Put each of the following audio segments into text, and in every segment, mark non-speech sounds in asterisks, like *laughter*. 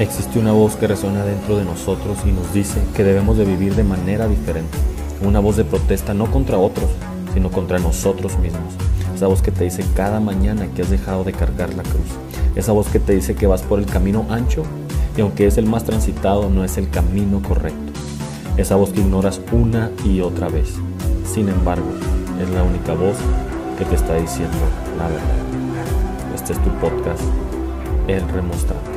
Existe una voz que resuena dentro de nosotros y nos dice que debemos de vivir de manera diferente. Una voz de protesta no contra otros, sino contra nosotros mismos. Esa voz que te dice cada mañana que has dejado de cargar la cruz. Esa voz que te dice que vas por el camino ancho y aunque es el más transitado no es el camino correcto. Esa voz que ignoras una y otra vez. Sin embargo, es la única voz que te está diciendo la verdad. Este es tu podcast, El Remostrante.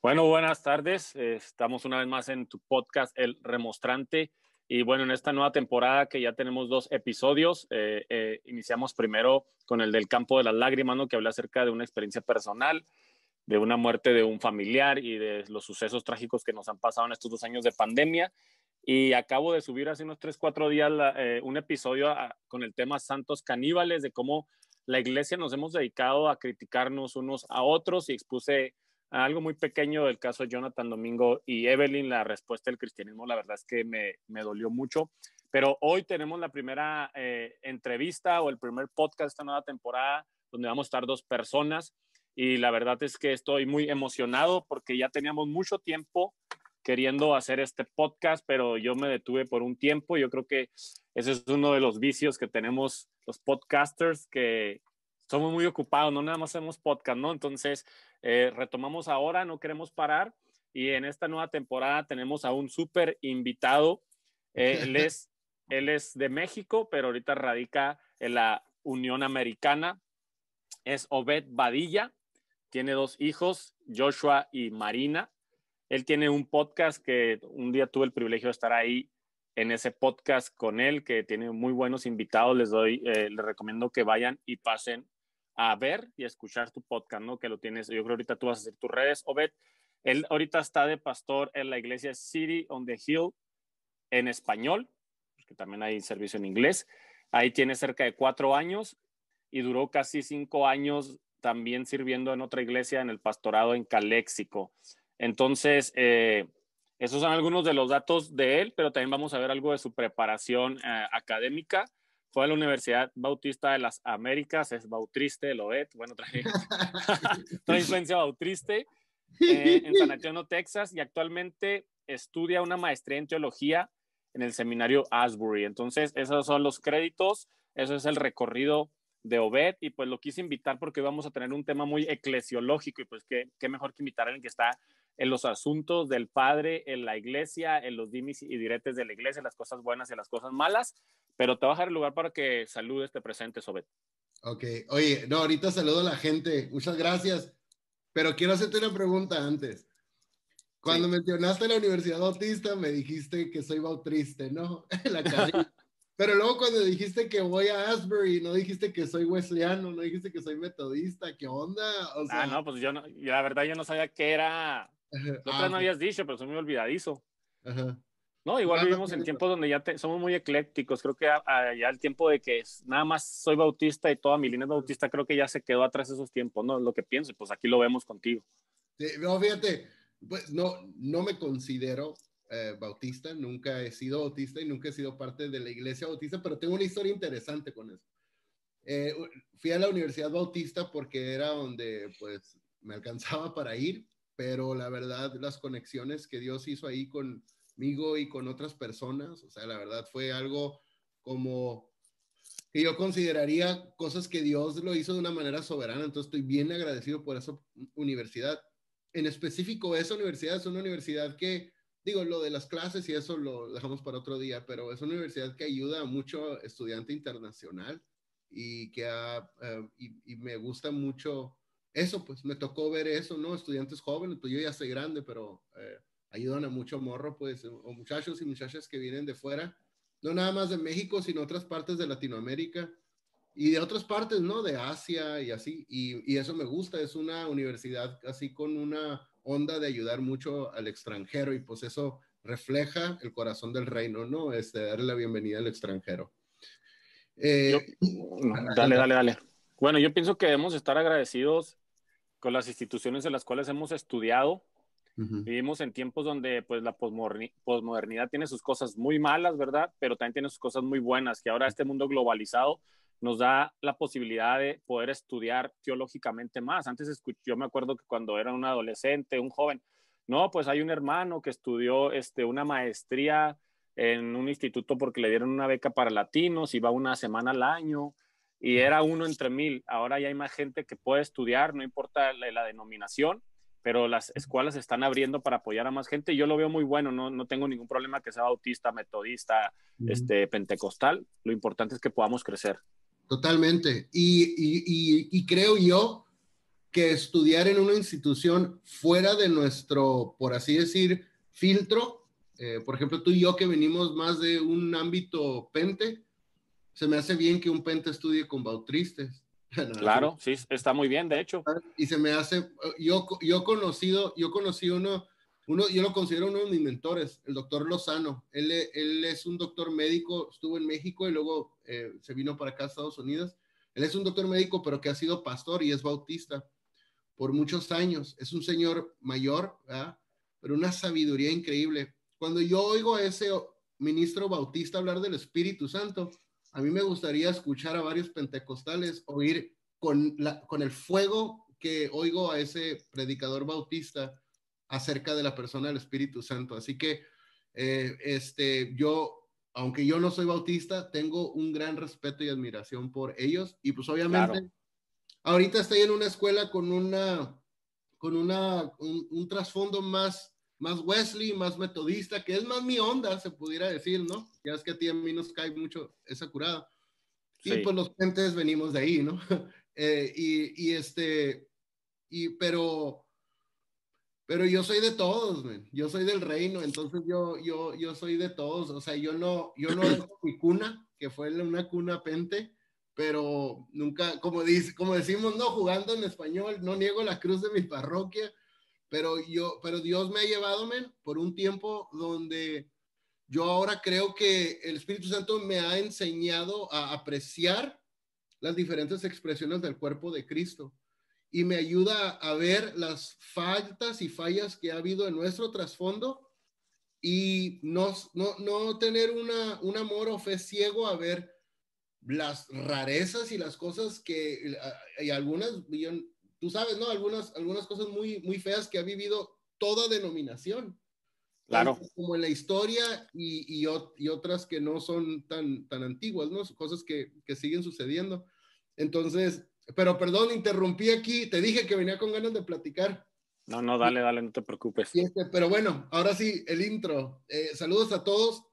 Bueno, buenas tardes. Estamos una vez más en tu podcast, El Remostrante. Y bueno, en esta nueva temporada que ya tenemos dos episodios, eh, eh, iniciamos primero con el del campo de las lágrimas, ¿no? que habla acerca de una experiencia personal, de una muerte de un familiar y de los sucesos trágicos que nos han pasado en estos dos años de pandemia. Y acabo de subir hace unos tres, cuatro días eh, un episodio con el tema Santos Caníbales, de cómo la iglesia nos hemos dedicado a criticarnos unos a otros y expuse algo muy pequeño del caso Jonathan Domingo y Evelyn, la respuesta del cristianismo, la verdad es que me, me dolió mucho. Pero hoy tenemos la primera eh, entrevista o el primer podcast de esta nueva temporada donde vamos a estar dos personas y la verdad es que estoy muy emocionado porque ya teníamos mucho tiempo queriendo hacer este podcast, pero yo me detuve por un tiempo. Yo creo que ese es uno de los vicios que tenemos los podcasters, que somos muy ocupados, no nada más hacemos podcast, ¿no? Entonces, eh, retomamos ahora, no queremos parar. Y en esta nueva temporada tenemos a un súper invitado. Eh, él, *laughs* es, él es de México, pero ahorita radica en la Unión Americana. Es Obed Badilla. Tiene dos hijos, Joshua y Marina. Él tiene un podcast que un día tuve el privilegio de estar ahí en ese podcast con él, que tiene muy buenos invitados. Les doy, eh, les recomiendo que vayan y pasen a ver y escuchar tu podcast, ¿no? Que lo tienes, yo creo ahorita tú vas a hacer tus redes. Obed, él ahorita está de pastor en la iglesia City on the Hill en español, porque también hay servicio en inglés. Ahí tiene cerca de cuatro años y duró casi cinco años también sirviendo en otra iglesia en el pastorado en Caléxico. Entonces, eh, esos son algunos de los datos de él, pero también vamos a ver algo de su preparación eh, académica fue a la Universidad Bautista de las Américas, es bautriste, lo es, bueno, trae, *laughs* trae influencia bautriste, eh, en San Antonio, Texas, y actualmente estudia una maestría en teología en el seminario Asbury. Entonces, esos son los créditos, eso es el recorrido de Obed, y pues lo quise invitar porque vamos a tener un tema muy eclesiológico, y pues qué, qué mejor que invitar a alguien que está en los asuntos del Padre, en la iglesia, en los dimis y diretes de la iglesia, las cosas buenas y las cosas malas, pero te voy a dejar el lugar para que saludes, te presentes, Sobet. Ok, oye, no, ahorita saludo a la gente, muchas gracias, pero quiero hacerte una pregunta antes. Cuando mencionaste la Universidad Bautista, me dijiste que soy bautriste, ¿no? *laughs* la Pero luego cuando dijiste que voy a Asbury, no dijiste que soy wesleyano, no dijiste que soy metodista, ¿qué onda? ah, no, pues yo no, la verdad yo no sabía qué era lo ah, no habías dicho, pero soy muy olvidadizo. No, igual vivimos en tiempos donde ya somos muy eclécticos. Creo que ya el tiempo de que nada más soy bautista y toda mi línea es bautista, creo que ya se quedó atrás esos tiempos, ¿no? Lo que pienso, pues aquí lo vemos contigo. Sí, no, fíjate, pues no, no me considero eh, bautista, nunca he sido bautista y nunca he sido parte de la iglesia bautista, pero tengo una historia interesante con eso. Eh, fui a la Universidad Bautista porque era donde pues me alcanzaba para ir pero la verdad, las conexiones que Dios hizo ahí conmigo y con otras personas, o sea, la verdad fue algo como que yo consideraría cosas que Dios lo hizo de una manera soberana, entonces estoy bien agradecido por esa universidad. En específico, esa universidad es una universidad que, digo, lo de las clases y eso lo dejamos para otro día, pero es una universidad que ayuda a mucho estudiante internacional y que eh, y me gusta mucho eso, pues me tocó ver eso, ¿no? Estudiantes jóvenes, pues yo ya soy grande, pero eh, ayudan a mucho morro, pues, o muchachos y muchachas que vienen de fuera, no nada más de México, sino otras partes de Latinoamérica y de otras partes, ¿no? De Asia y así, y, y eso me gusta, es una universidad así con una onda de ayudar mucho al extranjero y pues eso refleja el corazón del reino, ¿no? Este, darle la bienvenida al extranjero. Eh, dale, dale, dale. Bueno, yo pienso que debemos estar agradecidos con las instituciones en las cuales hemos estudiado Vivimos en tiempos donde pues la posmodernidad tiene sus cosas muy malas, ¿verdad? Pero también tiene sus cosas muy buenas, que ahora este mundo globalizado nos da la posibilidad de poder estudiar teológicamente más. Antes yo me acuerdo que cuando era un adolescente, un joven, no, pues hay un hermano que estudió este, una maestría en un instituto porque le dieron una beca para latinos, iba una semana al año y era uno entre mil. Ahora ya hay más gente que puede estudiar, no importa la, denominación, pero las escuelas se están abriendo para apoyar a más gente y yo lo veo muy bueno, no, no tengo ningún problema que sea bautista, metodista, este, pentecostal, lo importante es que podamos crecer. Totalmente. Y, y, y, creo yo que estudiar en una institución fuera de nuestro, por así decir, filtro, eh, por ejemplo, tú y yo que venimos más de un ámbito pente, se me hace bien que un pente estudie con bautristas. *laughs* claro, sí, está muy bien, de hecho. Y se me hace, yo, yo conocido, yo conocí uno uno, yo lo considero uno de mis mentores, el doctor Lozano. Él, él es un doctor médico, estuvo en México y luego eh, se vino para acá a Estados Unidos. Él es un doctor médico, pero que ha sido pastor y es bautista por muchos años. Es un señor mayor, ¿verdad? pero una sabiduría increíble. Cuando yo oigo a ese ministro bautista hablar del Espíritu Santo, a mí me gustaría escuchar a varios pentecostales oír con, la, con el fuego que oigo a ese predicador bautista acerca de la persona del Espíritu Santo. Así que, eh, este, yo, aunque yo no soy bautista, tengo un gran respeto y admiración por ellos. Y pues obviamente, ahorita estoy en una escuela con una, con una, un, trasfondo más, más Wesley, más metodista, que es más mi onda, se pudiera decir, ¿no? Ya es que a ti a mí nos cae mucho esa curada. Y pues los gentes venimos de ahí, ¿no? *laughs* Eh, y, y este, y, pero pero yo soy de todos, yo soy del reino, entonces yo, yo, yo soy de todos, o sea, yo no, yo no dejo mi cuna, que fue una cuna pente, pero nunca, como, dice, como decimos, no, jugando en español, no niego la cruz de mi parroquia, pero yo, pero Dios me ha llevado, men, por un tiempo donde yo ahora creo que el Espíritu Santo me ha enseñado a apreciar las diferentes expresiones del cuerpo de Cristo y me ayuda a ver las faltas y fallas que ha habido en nuestro trasfondo y no, no, no tener una, un amor o fe ciego a ver las rarezas y las cosas que, hay algunas, tú sabes, ¿no? Algunas, algunas cosas muy, muy feas que ha vivido toda denominación. Claro. Como en la historia y, y, y, otras que no son tan, tan antiguas, ¿no? Cosas que, que siguen sucediendo. Entonces, pero perdón, interrumpí aquí, te dije que venía con ganas de platicar. No, no, dale, dale, no te preocupes. Este, pero bueno, ahora sí, el intro. Eh, saludos a todos.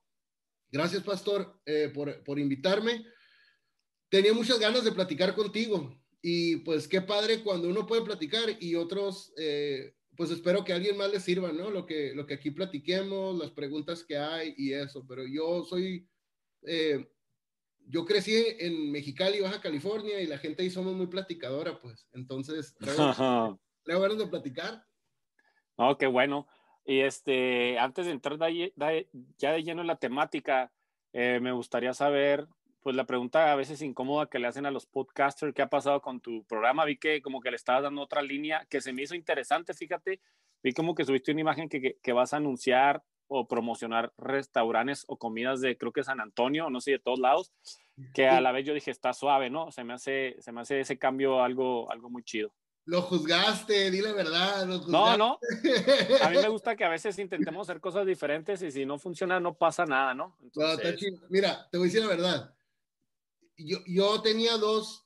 Gracias, Pastor, eh, por, por invitarme. Tenía muchas ganas de platicar contigo y pues qué padre cuando uno puede platicar y otros, eh, pues espero que a alguien más les sirva, ¿no? Lo que, lo que aquí platiquemos, las preguntas que hay y eso, pero yo soy yo crecí en Mexicali, Baja California, y la gente ahí somos muy platicadora, pues. Entonces, *laughs* creo ganas de platicar. Oh, qué bueno. Y este, antes de entrar ya de lleno en la temática, eh, me gustaría saber, pues la pregunta a veces incómoda que le hacen a los podcasters, ¿qué ha pasado con tu programa? Vi que como que le estabas dando otra línea que se me hizo interesante, fíjate, vi como que subiste una imagen que, que vas a anunciar o promocionar restaurantes o comidas de creo que San Antonio, no sé, de todos lados, que a la vez yo dije, está suave, ¿no? Se me hace, se me hace ese cambio algo, algo muy chido. Lo juzgaste, di la verdad. no, no. A mí me gusta que a veces *laughs* intentemos hacer cosas diferentes y si no funciona no pasa nada, ¿no? Mira, te voy a decir la verdad. Yo, yo tenía dos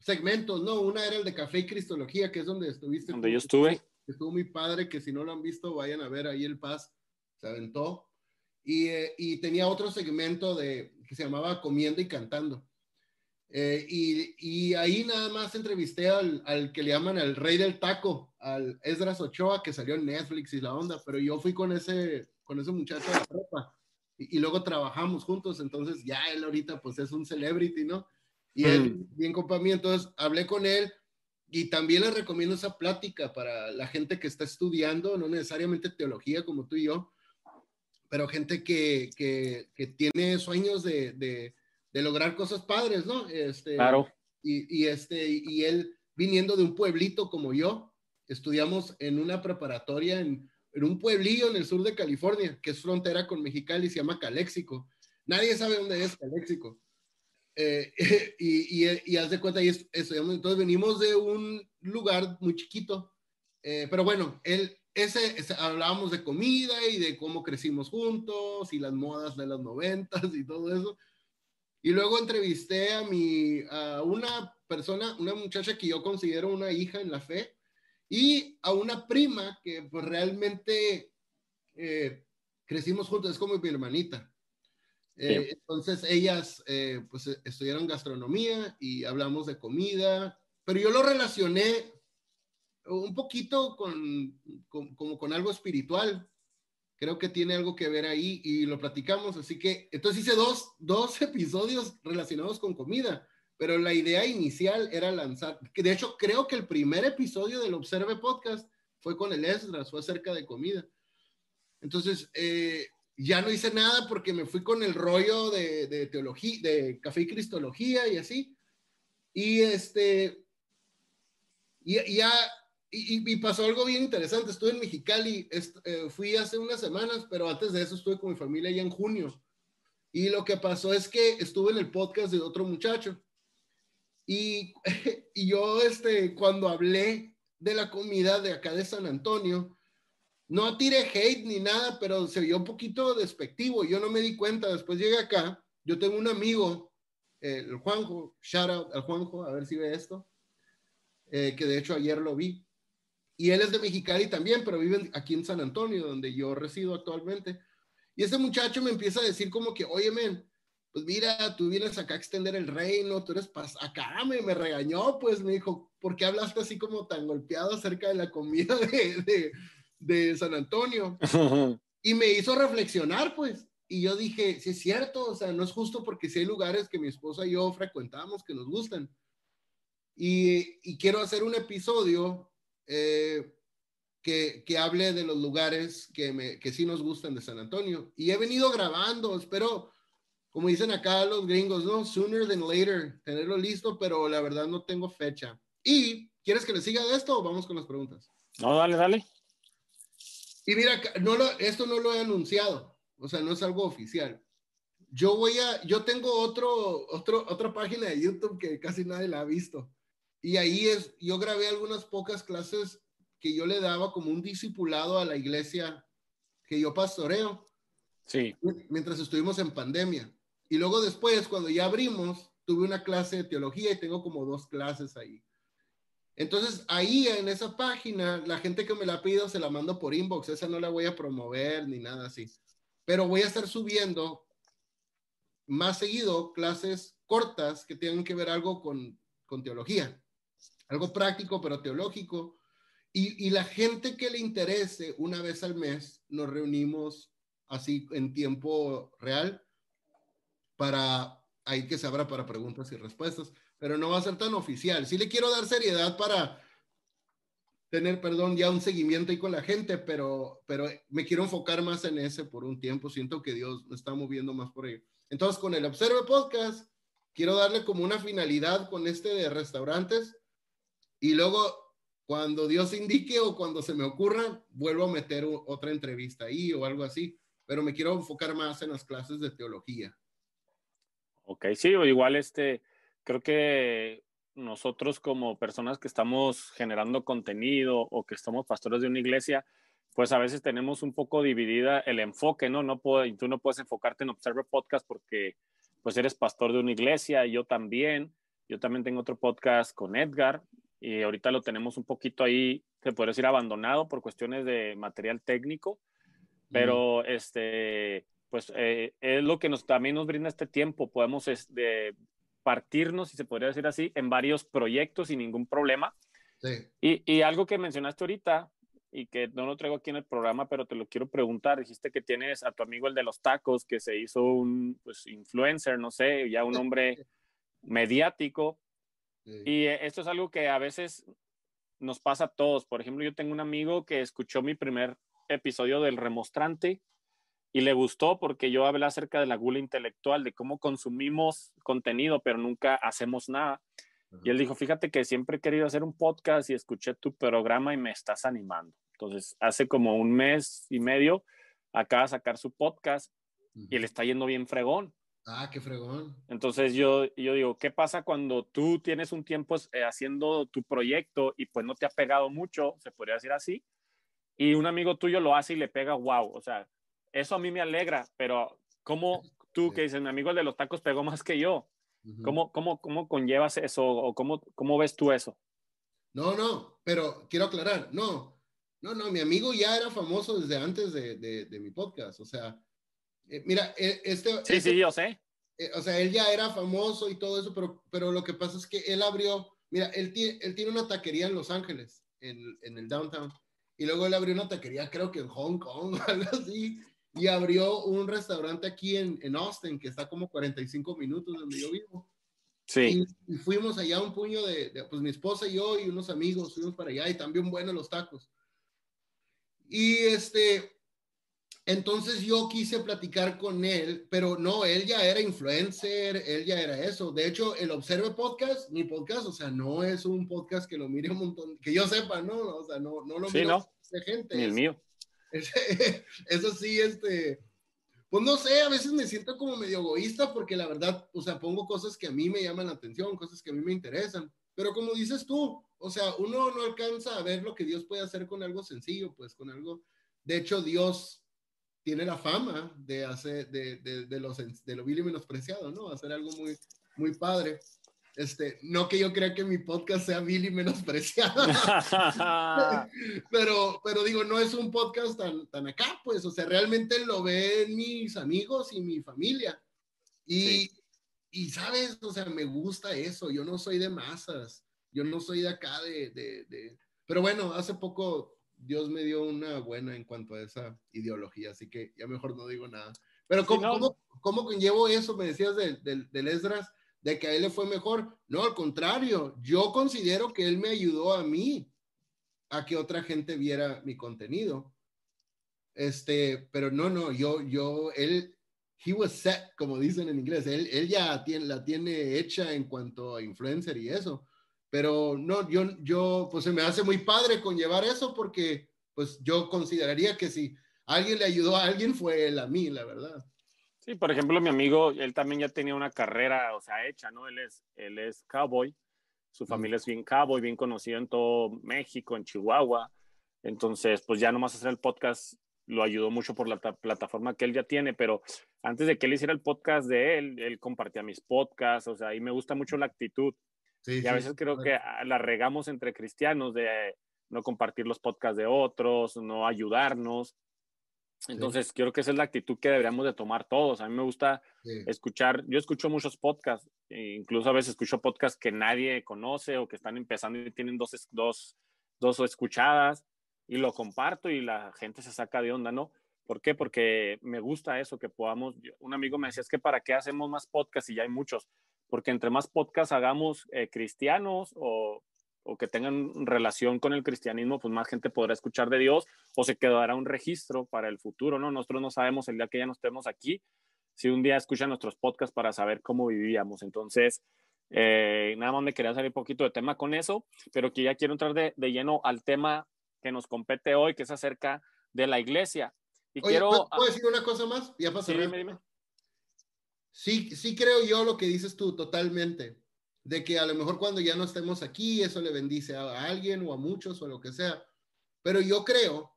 segmentos, ¿no? Una era el de Café y Cristología, que es donde estuviste. Donde yo estuve. Estuvo muy padre, que si no lo han visto, vayan a ver ahí el Paz se aventó. Y, eh, y, tenía otro segmento de, que se llamaba Comiendo y Cantando. Eh, y, y, ahí nada más entrevisté al, al, que le llaman el rey del taco, al Esdras Ochoa, que salió en Netflix y la onda, pero yo fui con ese, con ese muchacho de la ropa y, luego trabajamos juntos, entonces ya él ahorita pues es un celebrity, ¿no? Y él, mm. bien compa mí, entonces hablé con él y también le recomiendo esa plática para la gente que está estudiando, no necesariamente teología como tú y yo, pero gente que, que, que tiene sueños de, de, de, lograr cosas padres, ¿no? Este, claro. Y, y, este, y él viniendo de un pueblito como yo, estudiamos en una preparatoria en, en, un pueblillo en el sur de California, que es frontera con Mexicali, se llama Caléxico. Nadie sabe dónde es Caléxico. Eh, *laughs* y, y, y, haz de cuenta, y entonces venimos de un lugar muy chiquito, eh, pero bueno, él, ese, ese, hablábamos de comida y de cómo crecimos juntos y las modas de los noventas y todo eso. Y luego entrevisté a, mi, a una persona, una muchacha que yo considero una hija en la fe, y a una prima que pues realmente eh, crecimos juntos, es como mi hermanita. Eh, entonces ellas eh, pues estudiaron gastronomía y hablamos de comida, pero yo lo relacioné un poquito con, con, como con algo espiritual. Creo que tiene algo que ver ahí y lo platicamos. Así que entonces hice dos, dos *laughs* episodios relacionados con comida pero la idea inicial era lanzar, de hecho creo que el primer episodio del Observe Podcast fue con el Esdras, fue acerca de comida. Entonces, eh, ya no hice nada porque me fui con el rollo de, de teología, de café y cristología y así. Y este, y, ya, y, pasó algo bien interesante. Estuve en Mexicali, eh, fui hace unas semanas, pero antes de eso estuve con mi familia ya en junio. Y lo que pasó es que estuve en el podcast de otro muchacho y, *laughs* y yo, este, cuando hablé de la comida de acá de San Antonio, no tiré hate ni nada, pero se vio un poquito despectivo. Yo no me di cuenta. Después llegué acá. Yo tengo un amigo, el Juanjo, shout out al Juanjo, a ver si ve esto, eh, que de hecho ayer lo vi. Y él es de Mexicali también, pero vive aquí en San Antonio, donde yo resido actualmente. Y ese muchacho me empieza a decir como que, oye, men, pues mira, tú vienes acá a extender el reino, tú eres pas acá, me, me regañó, pues me dijo, ¿por qué hablaste así como tan golpeado acerca de la comida *laughs* de, de, de San Antonio? *laughs* y me hizo reflexionar, pues, y yo dije, sí es cierto, o sea, no es justo porque si hay lugares que mi esposa y yo frecuentamos que nos gustan. Y, y quiero hacer un episodio eh, que, que, hable de los lugares que, me, que sí nos gustan de San Antonio. Y he venido grabando, espero como dicen acá los gringos, ¿no? Sooner than later, tenerlo listo, pero la verdad no tengo fecha. ¿Y quieres que le siga de esto o vamos con las preguntas? No, dale, dale. Y mira, no lo, esto no lo he anunciado, o sea, no es algo oficial. Yo voy a, yo tengo otro, otro, otra página de YouTube que casi nadie la ha visto. Y ahí es, yo grabé algunas pocas clases que yo le daba como un discipulado a la iglesia que yo pastoreo. Sí. Mientras estuvimos en pandemia. Y luego después, cuando ya abrimos, tuve una clase de teología y tengo como dos clases ahí. Entonces, ahí en esa página, la gente que me la ha pedido se la mando por inbox. Esa no la voy a promover ni nada así. Pero voy a estar subiendo más seguido clases cortas que tengan que ver algo con, con teología. Algo práctico, pero teológico. Y, y la gente que le interese, una vez al mes, nos reunimos así en tiempo real para ahí que se abra para preguntas y respuestas, pero no va a ser tan oficial. Sí le quiero dar seriedad para tener, perdón, ya un seguimiento ahí con la gente, pero, pero me quiero enfocar más en ese por un tiempo. Siento que Dios me está moviendo más por ahí. Entonces, con el Observe Podcast, quiero darle como una finalidad con este de restaurantes y luego cuando Dios indique o cuando se me ocurra, vuelvo a meter otra entrevista ahí o algo así, pero me quiero enfocar más en las clases de teología. Ok, sí, o igual este, creo que nosotros como personas que estamos generando contenido o que somos pastores de una iglesia, pues a veces tenemos un poco dividida el enfoque, ¿no? No puedo, y tú no puedes enfocarte en Observer Podcast porque pues eres pastor de una iglesia y yo también. Yo también tengo otro podcast con Edgar y ahorita lo tenemos un poquito ahí, se puede decir abandonado por cuestiones de material técnico, pero este, pues eh, es lo que nos, también nos brinda este tiempo. Podemos este, partirnos, si se podría decir así, en varios proyectos sin ningún problema. Sí. Y, y, algo que mencionaste ahorita y que no lo traigo aquí en el programa, pero te lo quiero preguntar. Dijiste que tienes a tu amigo el de los tacos, que se hizo un pues, influencer, no sé, ya un hombre *laughs* mediático. Sí. Y esto es algo que a veces nos pasa a todos. Por ejemplo, yo tengo un amigo que escuchó mi primer episodio del Remostrante y le gustó porque yo hablé acerca de la gula intelectual, de cómo consumimos contenido, pero nunca hacemos nada. Y él dijo, fíjate que siempre he querido hacer un podcast y escuché tu programa y me estás animando. Entonces, hace como un mes y medio acaba de sacar su podcast y le está yendo bien fregón. Ah, qué fregón. Entonces yo, yo digo, ¿qué pasa cuando tú tienes un tiempo eh, haciendo tu proyecto y pues no te ha pegado mucho, se podría decir así, y un amigo tuyo lo hace y le pega, wow, o sea, eso a mí me alegra, pero ¿cómo tú que dices, mi amigo el de los tacos pegó más que yo? ¿Cómo, cómo, cómo conllevas eso o cómo, cómo ves tú eso? No, no, pero quiero aclarar, no, no, no, mi amigo ya era famoso desde antes de, de, mi podcast, o sea, eh, mira, e, este... Sí, este, sí, yo sé. Eh, o sea, él ya era famoso y todo eso, pero, pero lo que pasa es que él abrió, mira, él, tiene, él tiene una taquería en Los Ángeles, en, en el downtown, y luego él abrió una taquería, creo que en Hong Kong o *laughs* algo así, y abrió un restaurante aquí en, en Austin, que está como 45 minutos donde yo vivo. Sí. Y, fuimos allá un puño de, pues mi esposa y yo y unos amigos fuimos para allá y también buenos los tacos. Y este, entonces yo quise platicar con él, pero no, él ya era influencer, él ya era eso. De hecho, el Observe Podcast, mi podcast, o sea, no es un podcast que lo mire un montón, que yo sepa, no, o sea, no, no lo sí, no. de gente. Ni el mío. *laughs* eso sí, este, pues no sé, a veces me siento como medio egoísta porque la verdad, o sea, pongo cosas que a mí me llaman la atención, cosas que a mí me interesan. Pero como dices tú, o sea, uno no alcanza a ver lo que Dios puede hacer con algo sencillo, pues con algo. De hecho, Dios tiene la fama de hacer, de, de, los, de lo vil y menospreciado, ¿no? Hacer algo muy, muy padre. Este, no que yo crea que mi podcast sea vil y menospreciado, *laughs* *laughs* pero, pero digo, no es un podcast tan, tan acá, pues, o sea, realmente lo ven mis amigos y mi familia. Y, y, sabes, o sea, me gusta eso, yo no soy de masas, yo no soy de acá de, de, de... pero bueno, hace poco Dios me dio una buena en cuanto a esa ideología, así que ya mejor no digo nada. Pero ¿cómo, ¿cómo, conllevo eso? Me decías del, del, Esdras, de que a él le fue mejor. No, al contrario, yo considero que él me ayudó a mí a que otra gente viera mi contenido. Este, pero no, no, yo, yo, él, he was set, como dicen en inglés, él, él ya tiene, la tiene hecha en cuanto a influencer y eso. Pero no, yo, yo, pues se me hace muy padre conllevar eso porque, pues yo consideraría que si alguien le ayudó a alguien fue él a mí, la verdad. Sí, por ejemplo, mi amigo, él también ya tenía una carrera, o sea, hecha, ¿no? Él es, él es cowboy, su familia es bien cowboy, bien conocido en todo México, en Chihuahua. Entonces, pues ya nomás hacer el podcast lo ayudó mucho por la plataforma que él ya tiene, pero antes de que él hiciera el podcast de él, él compartía mis podcasts, o sea, y me gusta mucho la actitud y a veces creo que la regamos entre cristianos de no compartir los podcasts de otros, no ayudarnos. Entonces, creo que esa es la actitud que deberíamos de tomar todos. A mí me gusta escuchar, yo escucho muchos podcasts, e incluso a veces escucho podcasts que nadie conoce o que están empezando y tienen dos, dos, dos escuchadas y lo comparto y la gente se saca de onda, ¿no? ¿Por qué? Porque me gusta eso, que podamos, un amigo me decía, es que para qué hacemos más podcasts y ya hay muchos porque entre más podcasts hagamos eh, cristianos o, o, que tengan relación con el cristianismo, pues más gente podrá escuchar de Dios o se quedará un registro para el futuro, ¿no? Nosotros no sabemos el día que ya no estemos aquí, si un día escuchan nuestros podcasts para saber cómo vivíamos. Entonces, eh, nada más me quería salir un poquito de tema con eso, pero que ya quiero entrar de, de lleno al tema que nos compete hoy, que es acerca de la iglesia. Y quiero... ¿puedo decir una cosa más? Ya pasó. Sí, dime, dime. Sí, sí creo yo lo que dices tú totalmente, de que a lo mejor cuando ya no estemos aquí, eso le bendice a alguien o a muchos o lo que sea. Pero yo creo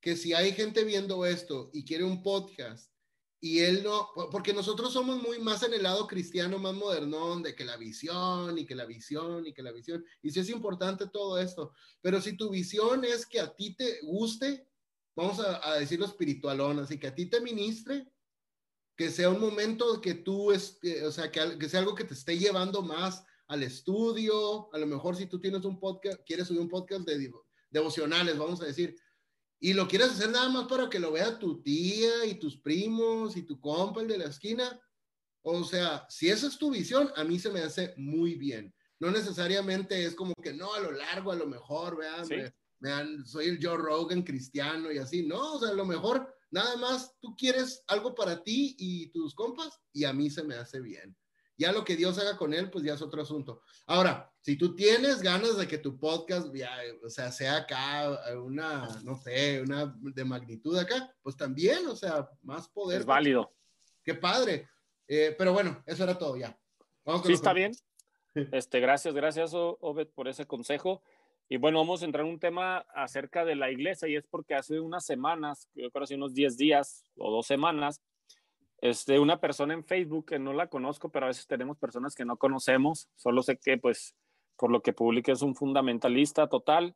que si hay gente viendo esto y quiere un podcast y él no, porque nosotros somos muy más en el lado cristiano, más modernón, de que la visión y que la visión y que la visión, y sí es importante todo esto, pero si tu visión es que a ti te guste, vamos a, a decirlo espiritualón, así que a ti te ministre, que sea un momento que tú, es, o sea, que, que, sea algo que te esté llevando más al estudio, a lo mejor si tú tienes un podcast, quieres subir un podcast de devocionales, vamos a decir, y lo quieres hacer nada más para que lo vea tu tía y tus primos y tu compa, el de la esquina, o sea, si esa es tu visión, a mí se me hace muy bien. No necesariamente es como que no, a lo largo, a lo mejor, vean, vean, soy el Joe Rogan cristiano y así, no, o sea, a lo mejor Nada más tú quieres algo para ti y tus compas y a mí se me hace bien. Ya lo que Dios haga con él, pues ya es otro asunto. Ahora, si tú tienes ganas de que tu podcast, ya, o sea, sea acá una, no sé, una de magnitud acá, pues también, o sea, más poder. Es válido. Qué padre. Eh, pero bueno, eso era todo ya. sí, está bien. *laughs* Este, gracias, gracias, Obed, por ese consejo. Y bueno, vamos a entrar en un tema acerca de la iglesia y es porque hace unas semanas, yo creo hace unos 10 días o dos semanas, este, una persona en Facebook que no la conozco, pero a veces tenemos personas que no conocemos, solo sé que pues por lo que publica es un fundamentalista total,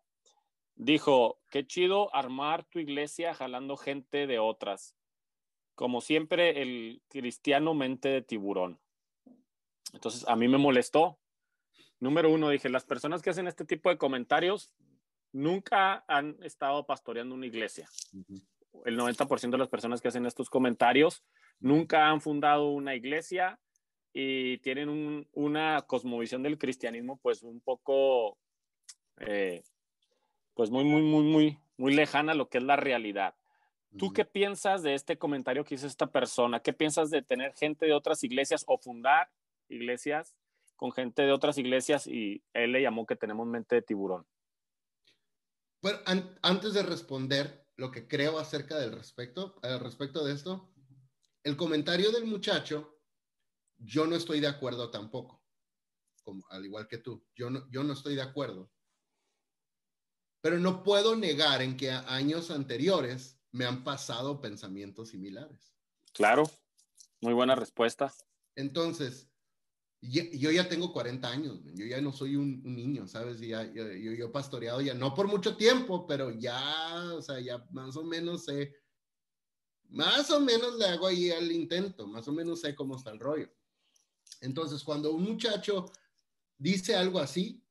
dijo, qué chido armar tu iglesia jalando gente de otras. Como siempre, el cristiano mente de tiburón. Entonces, a mí me molestó Número uno, dije, las personas que hacen este tipo de comentarios nunca han estado pastoreando una iglesia. El 90% de las personas que hacen estos comentarios nunca han fundado una iglesia y tienen una cosmovisión del cristianismo pues un poco, eh, pues muy, muy, muy, muy, muy lejana a lo que es la realidad. ¿Tú qué piensas de este comentario que hizo esta persona? ¿Qué piensas de tener gente de otras iglesias o fundar iglesias con gente de otras iglesias y él le llamó que tenemos mente de tiburón. Bueno, antes de responder lo que creo acerca del respecto, al respecto de esto, el comentario del muchacho, yo no estoy de acuerdo tampoco, como, al igual que tú, yo no, yo no estoy de acuerdo. Pero no puedo negar en que a años anteriores me han pasado pensamientos similares. Claro, muy buena respuesta. Entonces, yo ya tengo 40 años, yo ya no soy un, niño, ¿sabes? Ya, yo, yo, he pastoreado ya, no por mucho tiempo, pero ya, o sea, ya más o menos sé, más o menos le hago ahí el intento, más o menos sé cómo está el rollo. Entonces, cuando un muchacho dice algo así,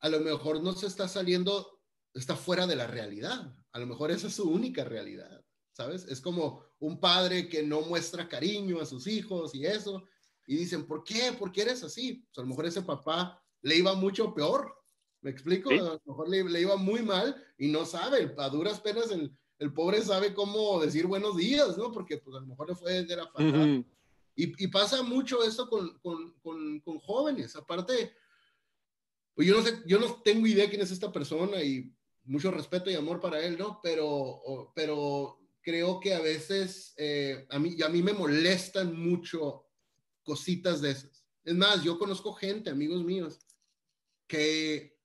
a lo mejor no se está saliendo, está fuera de la realidad, a lo mejor esa es su única realidad, ¿sabes? Es como un padre que no muestra cariño a sus hijos y eso y dicen, ¿por qué? ¿Por qué eres así? Pues a lo mejor ese papá le iba mucho peor. ¿Me explico? A lo mejor le, iba muy mal y no sabe, a duras penas el, el, pobre sabe cómo decir buenos días, ¿no? Porque pues a lo mejor le fue de la fatal. y, y, pasa mucho esto con, con, con, con, jóvenes. Aparte, pues yo no sé, yo no tengo idea quién es esta persona y mucho respeto y amor para él, ¿no? Pero, pero creo que a veces eh, a, mí, a mí me molestan mucho cositas de esas. Es más, yo conozco gente, amigos míos, que,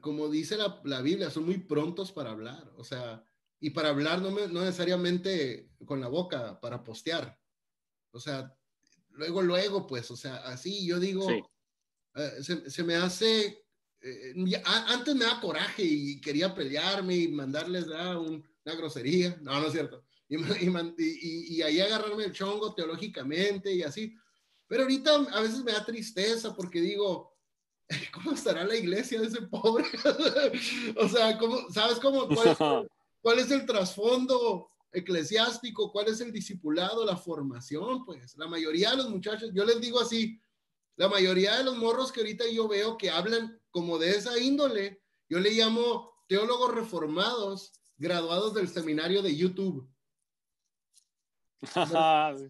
como dice la, la Biblia, son muy prontos para hablar. O sea, y para hablar no, no necesariamente con la boca, para postear. O sea, luego, luego, pues, o sea, así yo digo, eh, se, se, me hace, eh, antes me da coraje y quería pelearme y mandarles una grosería, no, no es cierto, *laughs* y, y, y, ahí agarrarme el chongo teológicamente y así, pero ahorita a veces me da tristeza porque digo, *laughs* ¿cómo estará la iglesia de ese pobre? *laughs* o sea, ¿cómo, ¿sabes cómo? *laughs* Cuál es, el trasfondo eclesiástico? ¿Cuál es el discipulado, la formación? Pues la mayoría de los muchachos, yo les digo así, la mayoría de los morros que ahorita yo veo que hablan como de esa índole, yo le llamo teólogos reformados graduados del seminario de YouTube.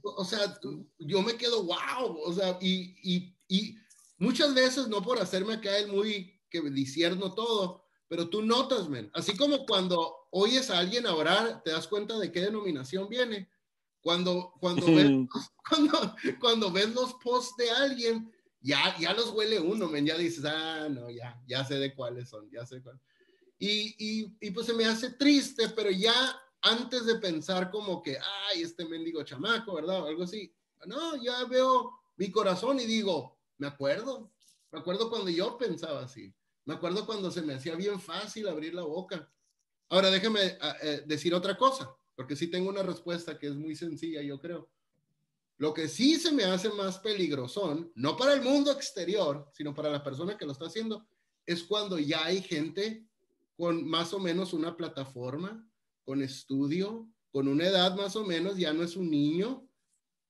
O sea, yo me quedo, wow, o sea, y, y, y muchas veces, no por hacerme caer muy que disierno todo, pero tú notas, men, así como cuando oyes a alguien orar, te das cuenta de qué denominación viene. Cuando, cuando, ves, *laughs* cuando, cuando ves los posts de alguien, ya, ya los huele uno, men, ya dices, ah, no, ya, ya sé de cuáles son, ya sé cuáles. Y, y, y pues se me hace triste, pero ya antes de pensar como que, ay, este mendigo chamaco, ¿verdad? algo así. No, ya veo mi corazón y digo, me acuerdo, me acuerdo cuando yo pensaba así, me acuerdo cuando se me hacía bien fácil abrir la boca. Ahora déjame ah, eh, decir otra cosa, porque sí tengo una respuesta que es muy sencilla, yo creo. Lo que sí se me hace más peligroso, no para el mundo exterior, sino para la persona que lo está haciendo, es cuando ya hay gente con más o menos una plataforma, con estudio, con una edad más o menos, ya no es un niño,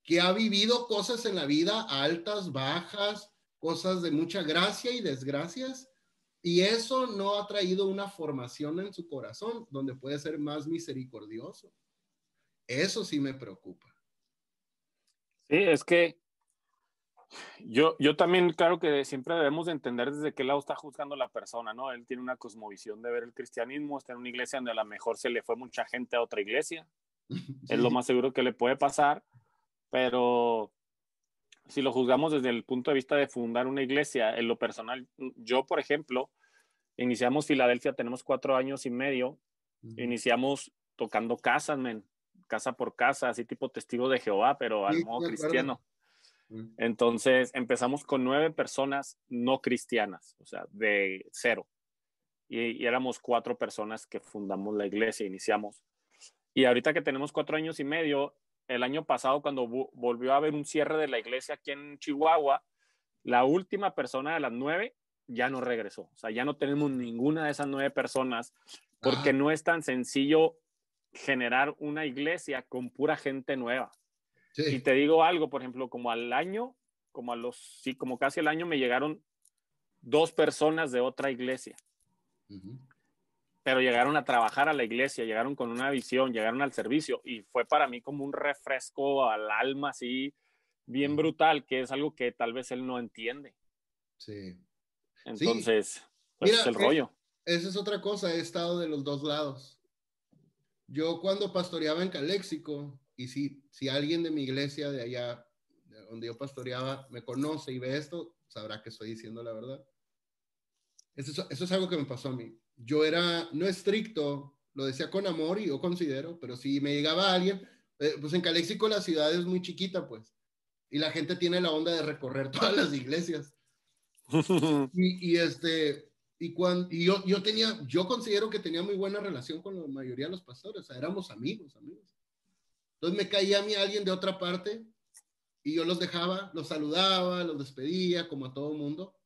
que ha vivido cosas en la vida altas, bajas, cosas de mucha gracia y desgracias, y eso no ha traído una formación en su corazón donde puede ser más misericordioso. Eso sí me preocupa. Sí, es que Yo, yo también, claro que siempre debemos de entender desde qué lado está juzgando la persona, ¿no? Él tiene una cosmovisión de ver el cristianismo, está en una iglesia donde a lo mejor se le fue mucha gente a otra iglesia. *laughs* Es lo más seguro que le puede pasar, pero si lo juzgamos desde el punto de vista de fundar una iglesia, en lo personal, yo, por ejemplo, iniciamos Filadelfia, tenemos cuatro años y medio, iniciamos tocando casas, men, casa por casa, así tipo testigo de Jehová, pero al modo cristiano. Entonces empezamos con nueve personas no cristianas, o sea, de cero. Y, éramos cuatro personas que fundamos la iglesia, iniciamos. Y ahorita que tenemos cuatro años y medio, el año pasado cuando volvió a haber un cierre de la iglesia aquí en Chihuahua, la última persona de las nueve ya no regresó. O sea, ya no tenemos ninguna de esas nueve personas porque no es tan sencillo generar una iglesia con pura gente nueva. Y te digo algo, por ejemplo, como al año, como a los, sí, como casi al año me llegaron dos personas de otra iglesia. Pero llegaron a trabajar a la iglesia, llegaron con una visión, llegaron al servicio y fue para mí como un refresco al alma así bien brutal, que es algo que tal vez él no entiende. Sí. Entonces, pues es el eh, rollo. Esa es otra cosa, he estado de los dos lados. Yo cuando pastoreaba en Caléxico, y si, si alguien de mi iglesia de allá, donde yo pastoreaba, me conoce y ve esto, sabrá que estoy diciendo la verdad. Eso, eso es algo que me pasó a mí. Yo era no estricto, lo decía con amor y yo considero, pero si me llegaba alguien, eh, pues en Caléxico la ciudad es muy chiquita, pues, y la gente tiene la onda de recorrer *laughs* todas las iglesias. *laughs* y, y, este, y, cuando, y yo, yo tenía, yo considero que tenía muy buena relación con la mayoría de los pastores, o sea, éramos amigos, amigos. Entonces me caía a mí alguien de otra parte y yo los dejaba, los saludaba, los despedía, como a todo mundo.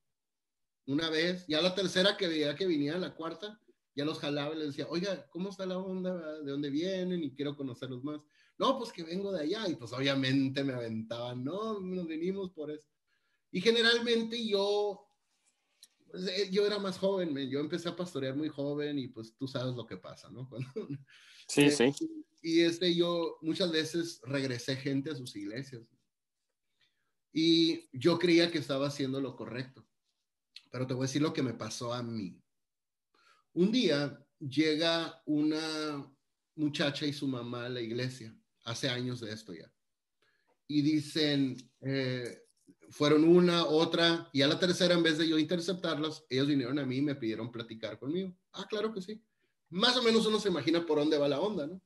Una vez, ya la tercera que veía que venía, la cuarta, ya los jalaba y les decía, oiga, ¿cómo está la onda? ¿De dónde vienen? Y quiero conocerlos más. No, pues que vengo de allá. Y pues obviamente me aventaban, no, nos venimos por eso. Y generalmente yo, pues, eh, yo era más joven, yo empecé a pastorear muy joven y pues tú sabes lo que pasa, ¿no? *laughs* sí, sí y este, yo muchas veces regresé gente a sus iglesias. Y yo creía que estaba haciendo lo correcto. Pero te voy a decir lo que me pasó a mí. Un día llega una muchacha y su mamá a la iglesia, hace años de esto ya. Y dicen, eh, fueron una, otra, y a la tercera, en vez de yo interceptarlos, ellos vinieron a mí y me pidieron platicar conmigo. Ah, claro que sí. Más o menos uno se imagina por dónde va la onda, ¿no?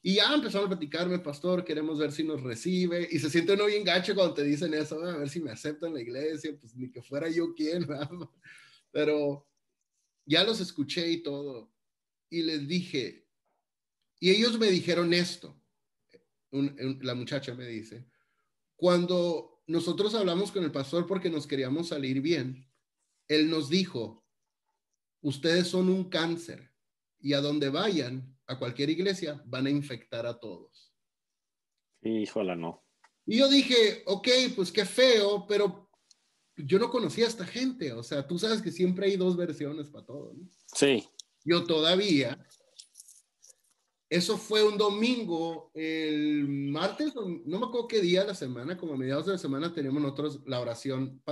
Y ya empezaron a platicarme, pastor, queremos ver si nos recibe. Y se siente uno bien gacho cuando te dicen eso, a ver si me aceptan la iglesia, pues ni que fuera yo quien, *laughs* pero ya los escuché y todo. Y les dije, y ellos me dijeron esto, la muchacha me dice, cuando nosotros hablamos con el pastor porque nos queríamos salir bien, él nos dijo, ustedes son un cáncer y a donde vayan, a cualquier iglesia, van a infectar a todos. Híjola, no. Y yo dije, ok, pues qué feo, pero yo no conocía a esta gente. O sea, tú sabes que siempre hay dos versiones para todo, ¿no? Sí. Yo todavía. Eso fue un domingo, el martes, no me acuerdo qué día de la semana, como a mediados de la semana teníamos nosotros la oración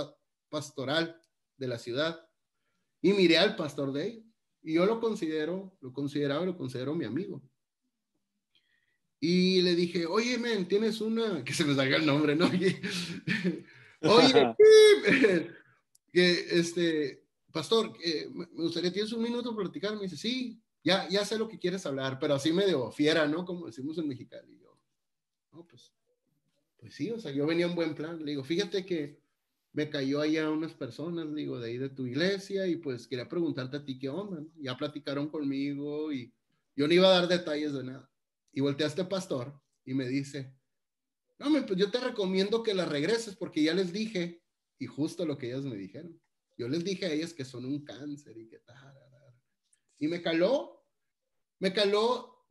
pastoral de la ciudad. Y miré al pastor de ellos. Y yo lo considero, lo consideraba, lo considero mi amigo. Y le dije, oye, men, tienes una, *laughs* que se me salga el nombre, ¿no? *laughs* Oye, *laughs* que este, pastor, me gustaría, ¿tienes un minuto para platicar? Me dice, sí, ya, ya sé lo que quieres hablar, pero así medio fiera, ¿no? Como decimos en Mexicali. Y yo, no, pues, pues sí, o sea, yo venía en buen plan. Le digo, fíjate que me cayó allá unas personas, digo, de ahí de tu iglesia y pues quería preguntarte a ti qué onda, ¿no? Ya platicaron conmigo y yo no iba a dar detalles de nada. Y volteé a este pastor y me dice, no, pues yo te recomiendo que la regreses porque ya les dije, y justo lo que ellas me dijeron, yo les dije a ellas que son un cáncer y que tal. Y me caló, me caló,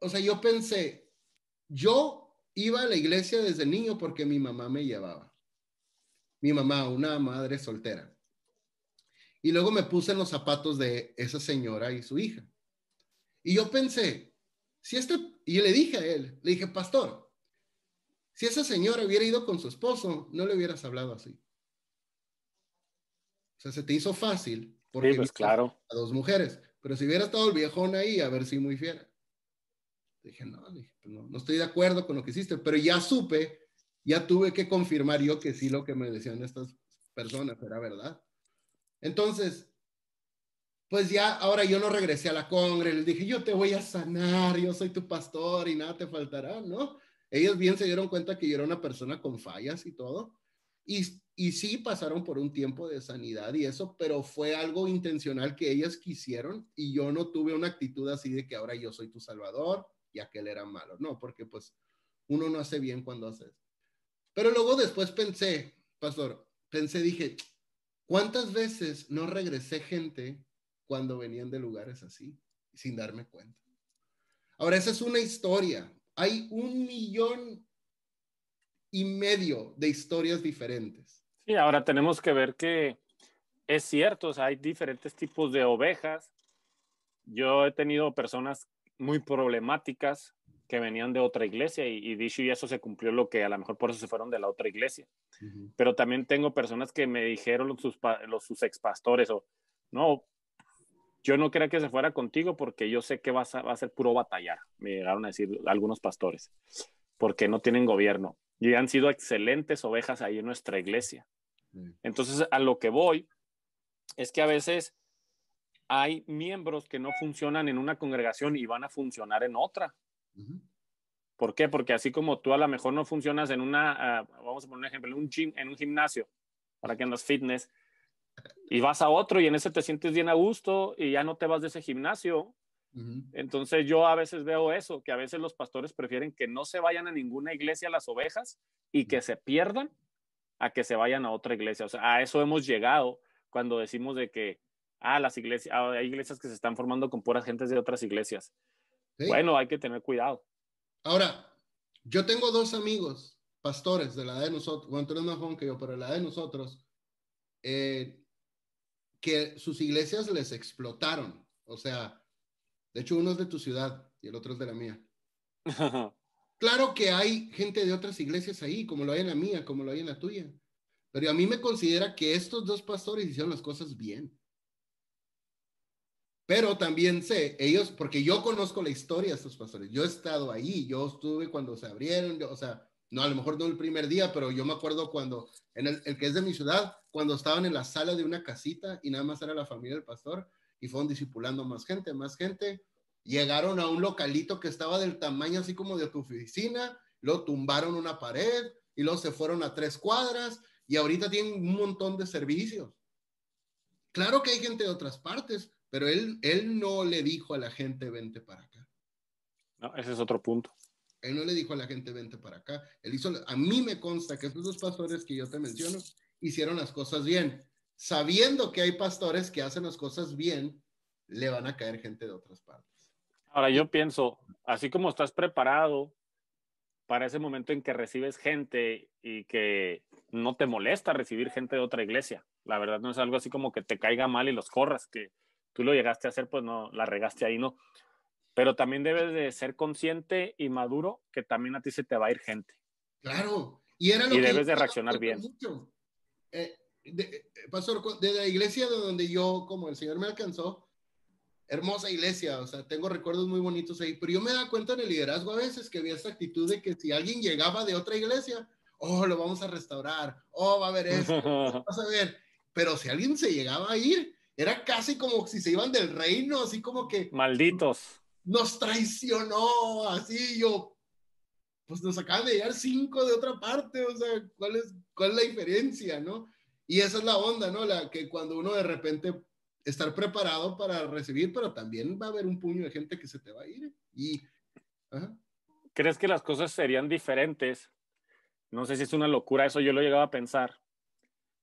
o sea, yo pensé, yo iba a la iglesia desde niño porque mi mamá me llevaba mi mamá, una madre soltera. Y luego me puse en los zapatos de esa señora y su hija. Y yo pensé, si este, y le dije a él, le dije, pastor, Si esa señora hubiera ido con su esposo, no le hubieras hablado así. O sea, se te hizo fácil porque sí, pues, claro. a dos mujeres. Pero si hubiera estado el viejón ahí, a ver si muy fiera. Dije, no, pues no, no estoy de acuerdo con lo que hiciste, pero ya supe, ya tuve que confirmar yo que sí lo que me decían estas personas era verdad. Entonces, pues ya, ahora yo no regresé a la congre, les dije, yo te voy a sanar, yo soy tu pastor y nada te faltará, ¿no? Ellos bien se dieron cuenta que yo era una persona con fallas y todo. Y, y sí pasaron por un tiempo de sanidad y eso, pero fue algo intencional que ellas quisieron y yo no tuve una actitud así de que ahora yo soy tu salvador y aquel era malo. No, porque pues uno no hace bien cuando hace. Pero luego después pensé, pastor, pensé, dije, ¿cuántas veces no regresé gente cuando venían de lugares así sin darme cuenta? Ahora, esa es una historia. Hay un millón y medio de historias diferentes. Sí, ahora tenemos que ver que es cierto, o sea, hay diferentes tipos de ovejas. Yo he tenido personas muy problemáticas que venían de otra iglesia y, y dicho y eso se cumplió lo que a lo mejor por eso se fueron de la otra iglesia. Pero también tengo personas que me dijeron sus, los, sus expastores o no, yo no quería que se fuera contigo porque yo sé que va a, va a ser puro batallar, me llegaron a decir algunos pastores, porque no tienen gobierno y han sido excelentes ovejas ahí en nuestra iglesia. Entonces, a lo que voy es que a veces hay miembros que no funcionan en una congregación y van a funcionar en otra. ¿Por qué? Porque así como tú a lo mejor no funcionas en una, uh, vamos a poner un ejemplo, en un, gym, en un gimnasio, para que andas fitness, y vas a otro y en ese te sientes bien a gusto y ya no te vas de ese gimnasio. Entonces yo a veces veo eso, que a veces los pastores prefieren que no se vayan a ninguna iglesia las ovejas y que se pierdan a que se vayan a otra iglesia. O sea, a eso hemos llegado cuando decimos de que, ah, las iglesias, ah, hay iglesias que se están formando con puras gentes de otras iglesias. Bueno, hay que tener cuidado. Ahora, yo tengo dos amigos, pastores de la edad de nosotros, bueno, tú eres más joven que yo, pero de la edad de nosotros, eh, que sus iglesias les explotaron. O sea, de hecho, uno es de tu ciudad y el otro es de la mía. *laughs* claro que hay gente de otras iglesias ahí, como lo hay en la mía, como lo hay en la tuya. Pero a mí me considera que estos dos pastores hicieron las cosas bien. Pero también sé, ellos, porque yo conozco la historia de estos pastores, yo he estado ahí, yo estuve cuando se abrieron, o sea, no, a lo mejor no el primer día, pero yo me acuerdo cuando, en el, el, que es de mi ciudad, cuando estaban en la sala de una casita y nada más era la familia del pastor y fueron discipulando más gente, más gente, llegaron a un localito que estaba del tamaño así como de tu oficina, lo tumbaron una pared y luego se fueron a tres cuadras y ahorita tienen un montón de servicios. Claro que hay gente de otras partes, pero él, él no le dijo a la gente, vente para acá. No, ese es otro punto. Él no le dijo a la gente, vente para acá. Él hizo, a mí me consta que esos dos pastores que yo te menciono hicieron las cosas bien. Sabiendo que hay pastores que hacen las cosas bien, le van a caer gente de otras partes. Ahora yo pienso, así como estás preparado para ese momento en que recibes gente y que no te molesta recibir gente de otra iglesia. La verdad no es algo así como que te caiga mal y los corras, que tú lo llegaste a hacer, pues no, la regaste ahí, ¿no? Pero también debes de ser consciente y maduro que también a ti se te va a ir gente. Claro, y, era lo y debes de reaccionar bien. Eh, de, pastor, de la iglesia de donde yo, como el Señor me alcanzó, hermosa iglesia, o sea, tengo recuerdos muy bonitos ahí, pero yo me da cuenta en el liderazgo a veces que había esta actitud de que si alguien llegaba de otra iglesia, oh, lo vamos a restaurar, oh, va a haber esto, *laughs* vas a ver, pero si alguien se llegaba a ir, era casi como si se iban del reino, así como que... Malditos. Nos traicionó, así yo, pues nos acaban de llegar cinco de otra parte, o sea, ¿cuál es, cuál es la diferencia, no? Y esa es la onda, ¿no? La que cuando uno de repente estar preparado para recibir, pero también va a haber un puño de gente que se te va a ir. Y, ¿Crees que las cosas serían diferentes? No sé si es una locura, eso yo lo he llegado a pensar.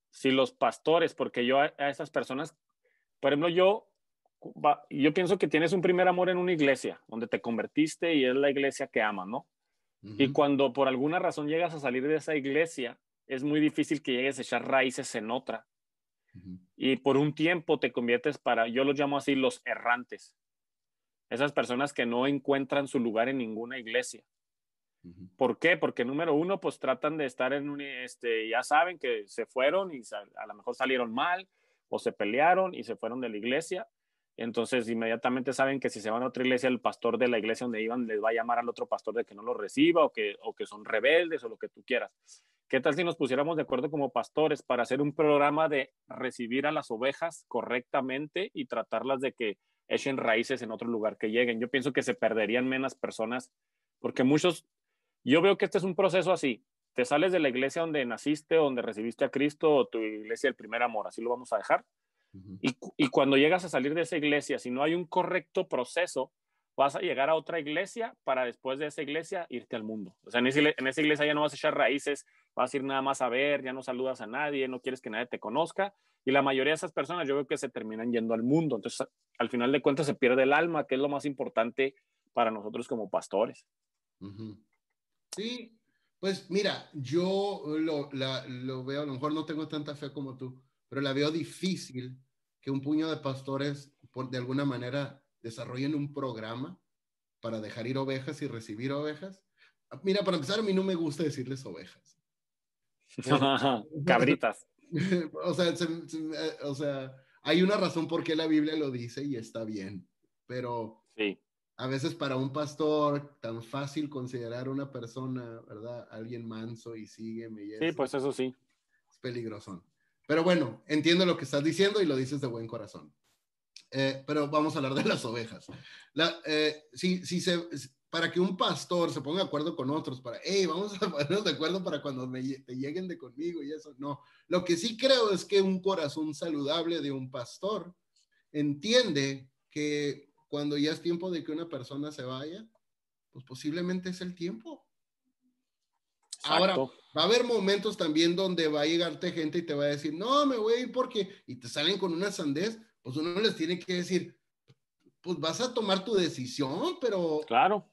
Si los pastores, porque yo a, a esas personas por ejemplo, yo, yo pienso que tienes un primer amor en una iglesia, donde te convertiste y es la iglesia que amas, ¿no? Y cuando por alguna razón llegas a salir de esa iglesia, es muy difícil que llegues a echar raíces en otra. Y por un tiempo te conviertes para, yo los llamo así, los errantes. Esas personas que no encuentran su lugar en ninguna iglesia. ¿Por qué? Porque número uno, pues tratan de estar en un, este, ya saben que se fueron y a lo mejor salieron mal o se pelearon y se fueron de la iglesia. Entonces, inmediatamente saben que si se van a otra iglesia, el pastor de la iglesia donde iban les va a llamar al otro pastor de que no lo reciba o que, o que son rebeldes o lo que tú quieras. ¿Qué tal si nos pusiéramos de acuerdo como pastores para hacer un programa de recibir a las ovejas correctamente y tratarlas de que echen raíces en otro lugar que lleguen? Yo pienso que se perderían menos personas porque muchos, yo veo que este es un proceso así. Te sales de la iglesia donde naciste, donde recibiste a Cristo o tu iglesia del primer amor, así lo vamos a dejar y, cuando llegas a salir de esa iglesia, si no hay un correcto proceso, vas a llegar a otra iglesia para después de esa iglesia irte al mundo. O sea, en, en esa iglesia ya no vas a echar raíces, vas a ir nada más a ver, ya no saludas a nadie, no quieres que nadie te conozca. Y la mayoría de esas personas yo veo que se terminan yendo al mundo. Entonces, al final de cuentas se pierde el alma, que es lo más importante para nosotros como pastores. Sí, pues mira, yo lo, lo veo, a lo mejor no tengo tanta fe como tú, pero la veo difícil que un puño de pastores, por, de alguna manera, desarrollen un programa para dejar ir ovejas y recibir ovejas. Mira, para empezar, a mí no me gusta decirles ovejas. *laughs* Cabritas. *laughs* o, sea, o sea, hay una razón por qué la Biblia lo dice y está bien, pero sí. A veces para un pastor tan fácil considerar una persona, ¿verdad? Alguien manso y sigue. Sí, pues eso sí. Es peligroso. Pero bueno, entiendo lo que estás diciendo y lo dices de buen corazón. Eh, pero vamos a hablar de las ovejas. La, eh, si, si se, para que un pastor se ponga de acuerdo con otros, para, hey, vamos a ponernos de acuerdo para cuando me, te lleguen de conmigo y eso, no. Lo que sí creo es que un corazón saludable de un pastor entiende que cuando ya es tiempo de que una persona se vaya, pues posiblemente es el tiempo. Ahora, va a haber momentos también donde va a llegarte gente y te va a decir, no, me voy a ir porque, y te salen con una sandez, pues uno les tiene que decir, pues vas a tomar tu decisión, pero... Claro.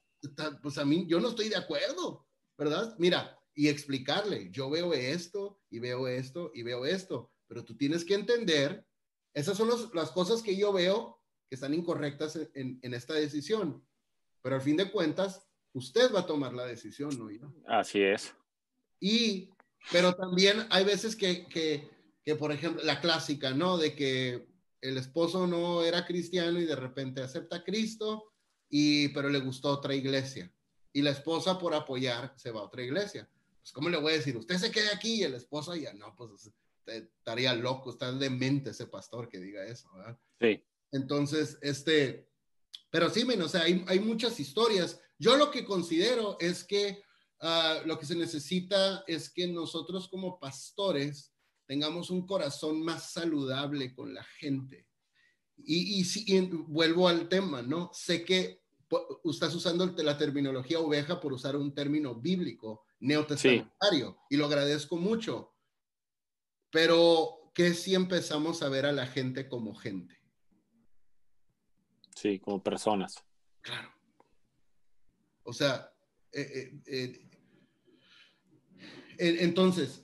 Pues a mí, yo no estoy de acuerdo, ¿verdad? Mira, y explicarle, yo veo esto, y veo esto, y veo esto, pero tú tienes que entender, esas son las cosas que yo veo que están incorrectas en, en esta decisión, pero al fin de cuentas, usted va a tomar la decisión, ¿no? Así es. Y, pero también hay veces que, que, que, por ejemplo, la clásica, ¿no? De que el esposo no era cristiano y de repente acepta a Cristo, y, pero le gustó otra iglesia. Y la esposa por apoyar se va a otra iglesia. Pues, ¿cómo le voy a decir? Usted se quede aquí y el esposo ya no, pues estaría loco, está demente ese pastor que diga eso, ¿verdad? Sí. Entonces, este, pero sí, men, o sea, hay, hay muchas historias. Yo lo que considero es que Ah, lo que se necesita es que nosotros como pastores tengamos un corazón más saludable con la gente. Y, si, vuelvo al tema, ¿no? Sé que estás usando la terminología oveja por usar un término bíblico, neotestamentario, y lo agradezco mucho. Pero, ¿qué si empezamos a ver a la gente como gente? Sí, como personas. Claro. O sea, eh, eh, eh entonces,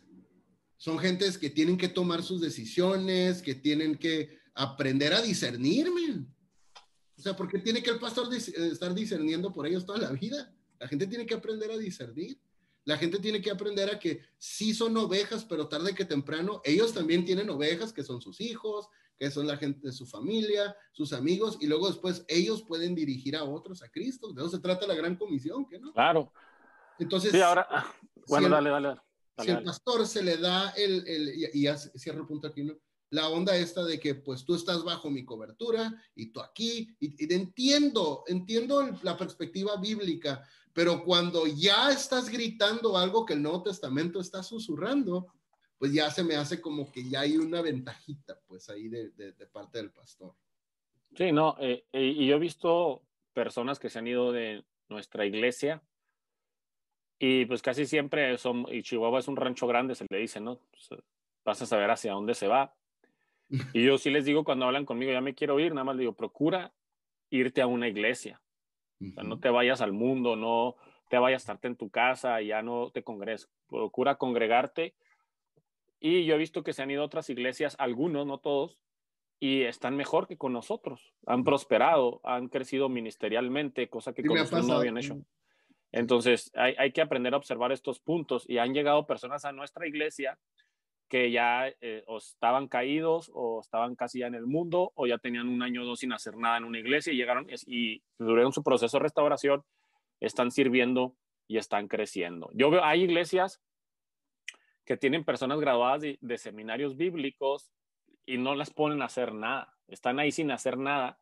son gentes que tienen que tomar sus decisiones, que tienen que aprender a discernirme. O sea, ¿por qué tiene que el pastor eh, estar discerniendo por ellos toda la vida? La gente tiene que aprender a discernir. La gente tiene que aprender a que sí son ovejas, pero tarde que temprano, ellos también tienen ovejas que son sus hijos, que son la gente de su familia, sus amigos, y luego después ellos pueden dirigir a otros a Cristo. De eso se trata la gran comisión, ¿qué no? Claro. Entonces. Sí, ahora. Bueno, dale, dale si el pastor se le da el, el y ya cierro el punto aquí, ¿no? La onda esta de que pues tú estás bajo mi cobertura y tú aquí, y, entiendo, entiendo la perspectiva bíblica, pero cuando ya estás gritando algo que el Nuevo Testamento está susurrando, pues ya se me hace como que ya hay una ventajita, pues ahí de, de, parte del pastor. Sí, no, eh, eh, y yo he visto personas que se han ido de nuestra iglesia y pues casi siempre son, y Chihuahua es un rancho grande, se le dice, ¿no? Pues, vas a saber hacia dónde se va. *laughs* Y yo sí les digo cuando hablan conmigo, ya me quiero ir, nada más digo, procura irte a una iglesia. O sea, no te vayas al mundo, no te vayas a estarte en tu casa, ya no te congregues. Procura congregarte. Y yo he visto que se han ido a otras iglesias, algunos, no todos, y están mejor que con nosotros. Han prosperado, han crecido ministerialmente, cosa que con nosotros no habían hecho. Entonces, hay, hay, que aprender a observar estos puntos y han llegado personas a nuestra iglesia que ya eh, o estaban caídos o estaban casi ya en el mundo o ya tenían un año o dos sin hacer nada en una iglesia y llegaron y durante su proceso de restauración, están sirviendo y están creciendo. Yo veo, hay iglesias que tienen personas graduadas de, de seminarios bíblicos y no las ponen a hacer nada, están ahí sin hacer nada.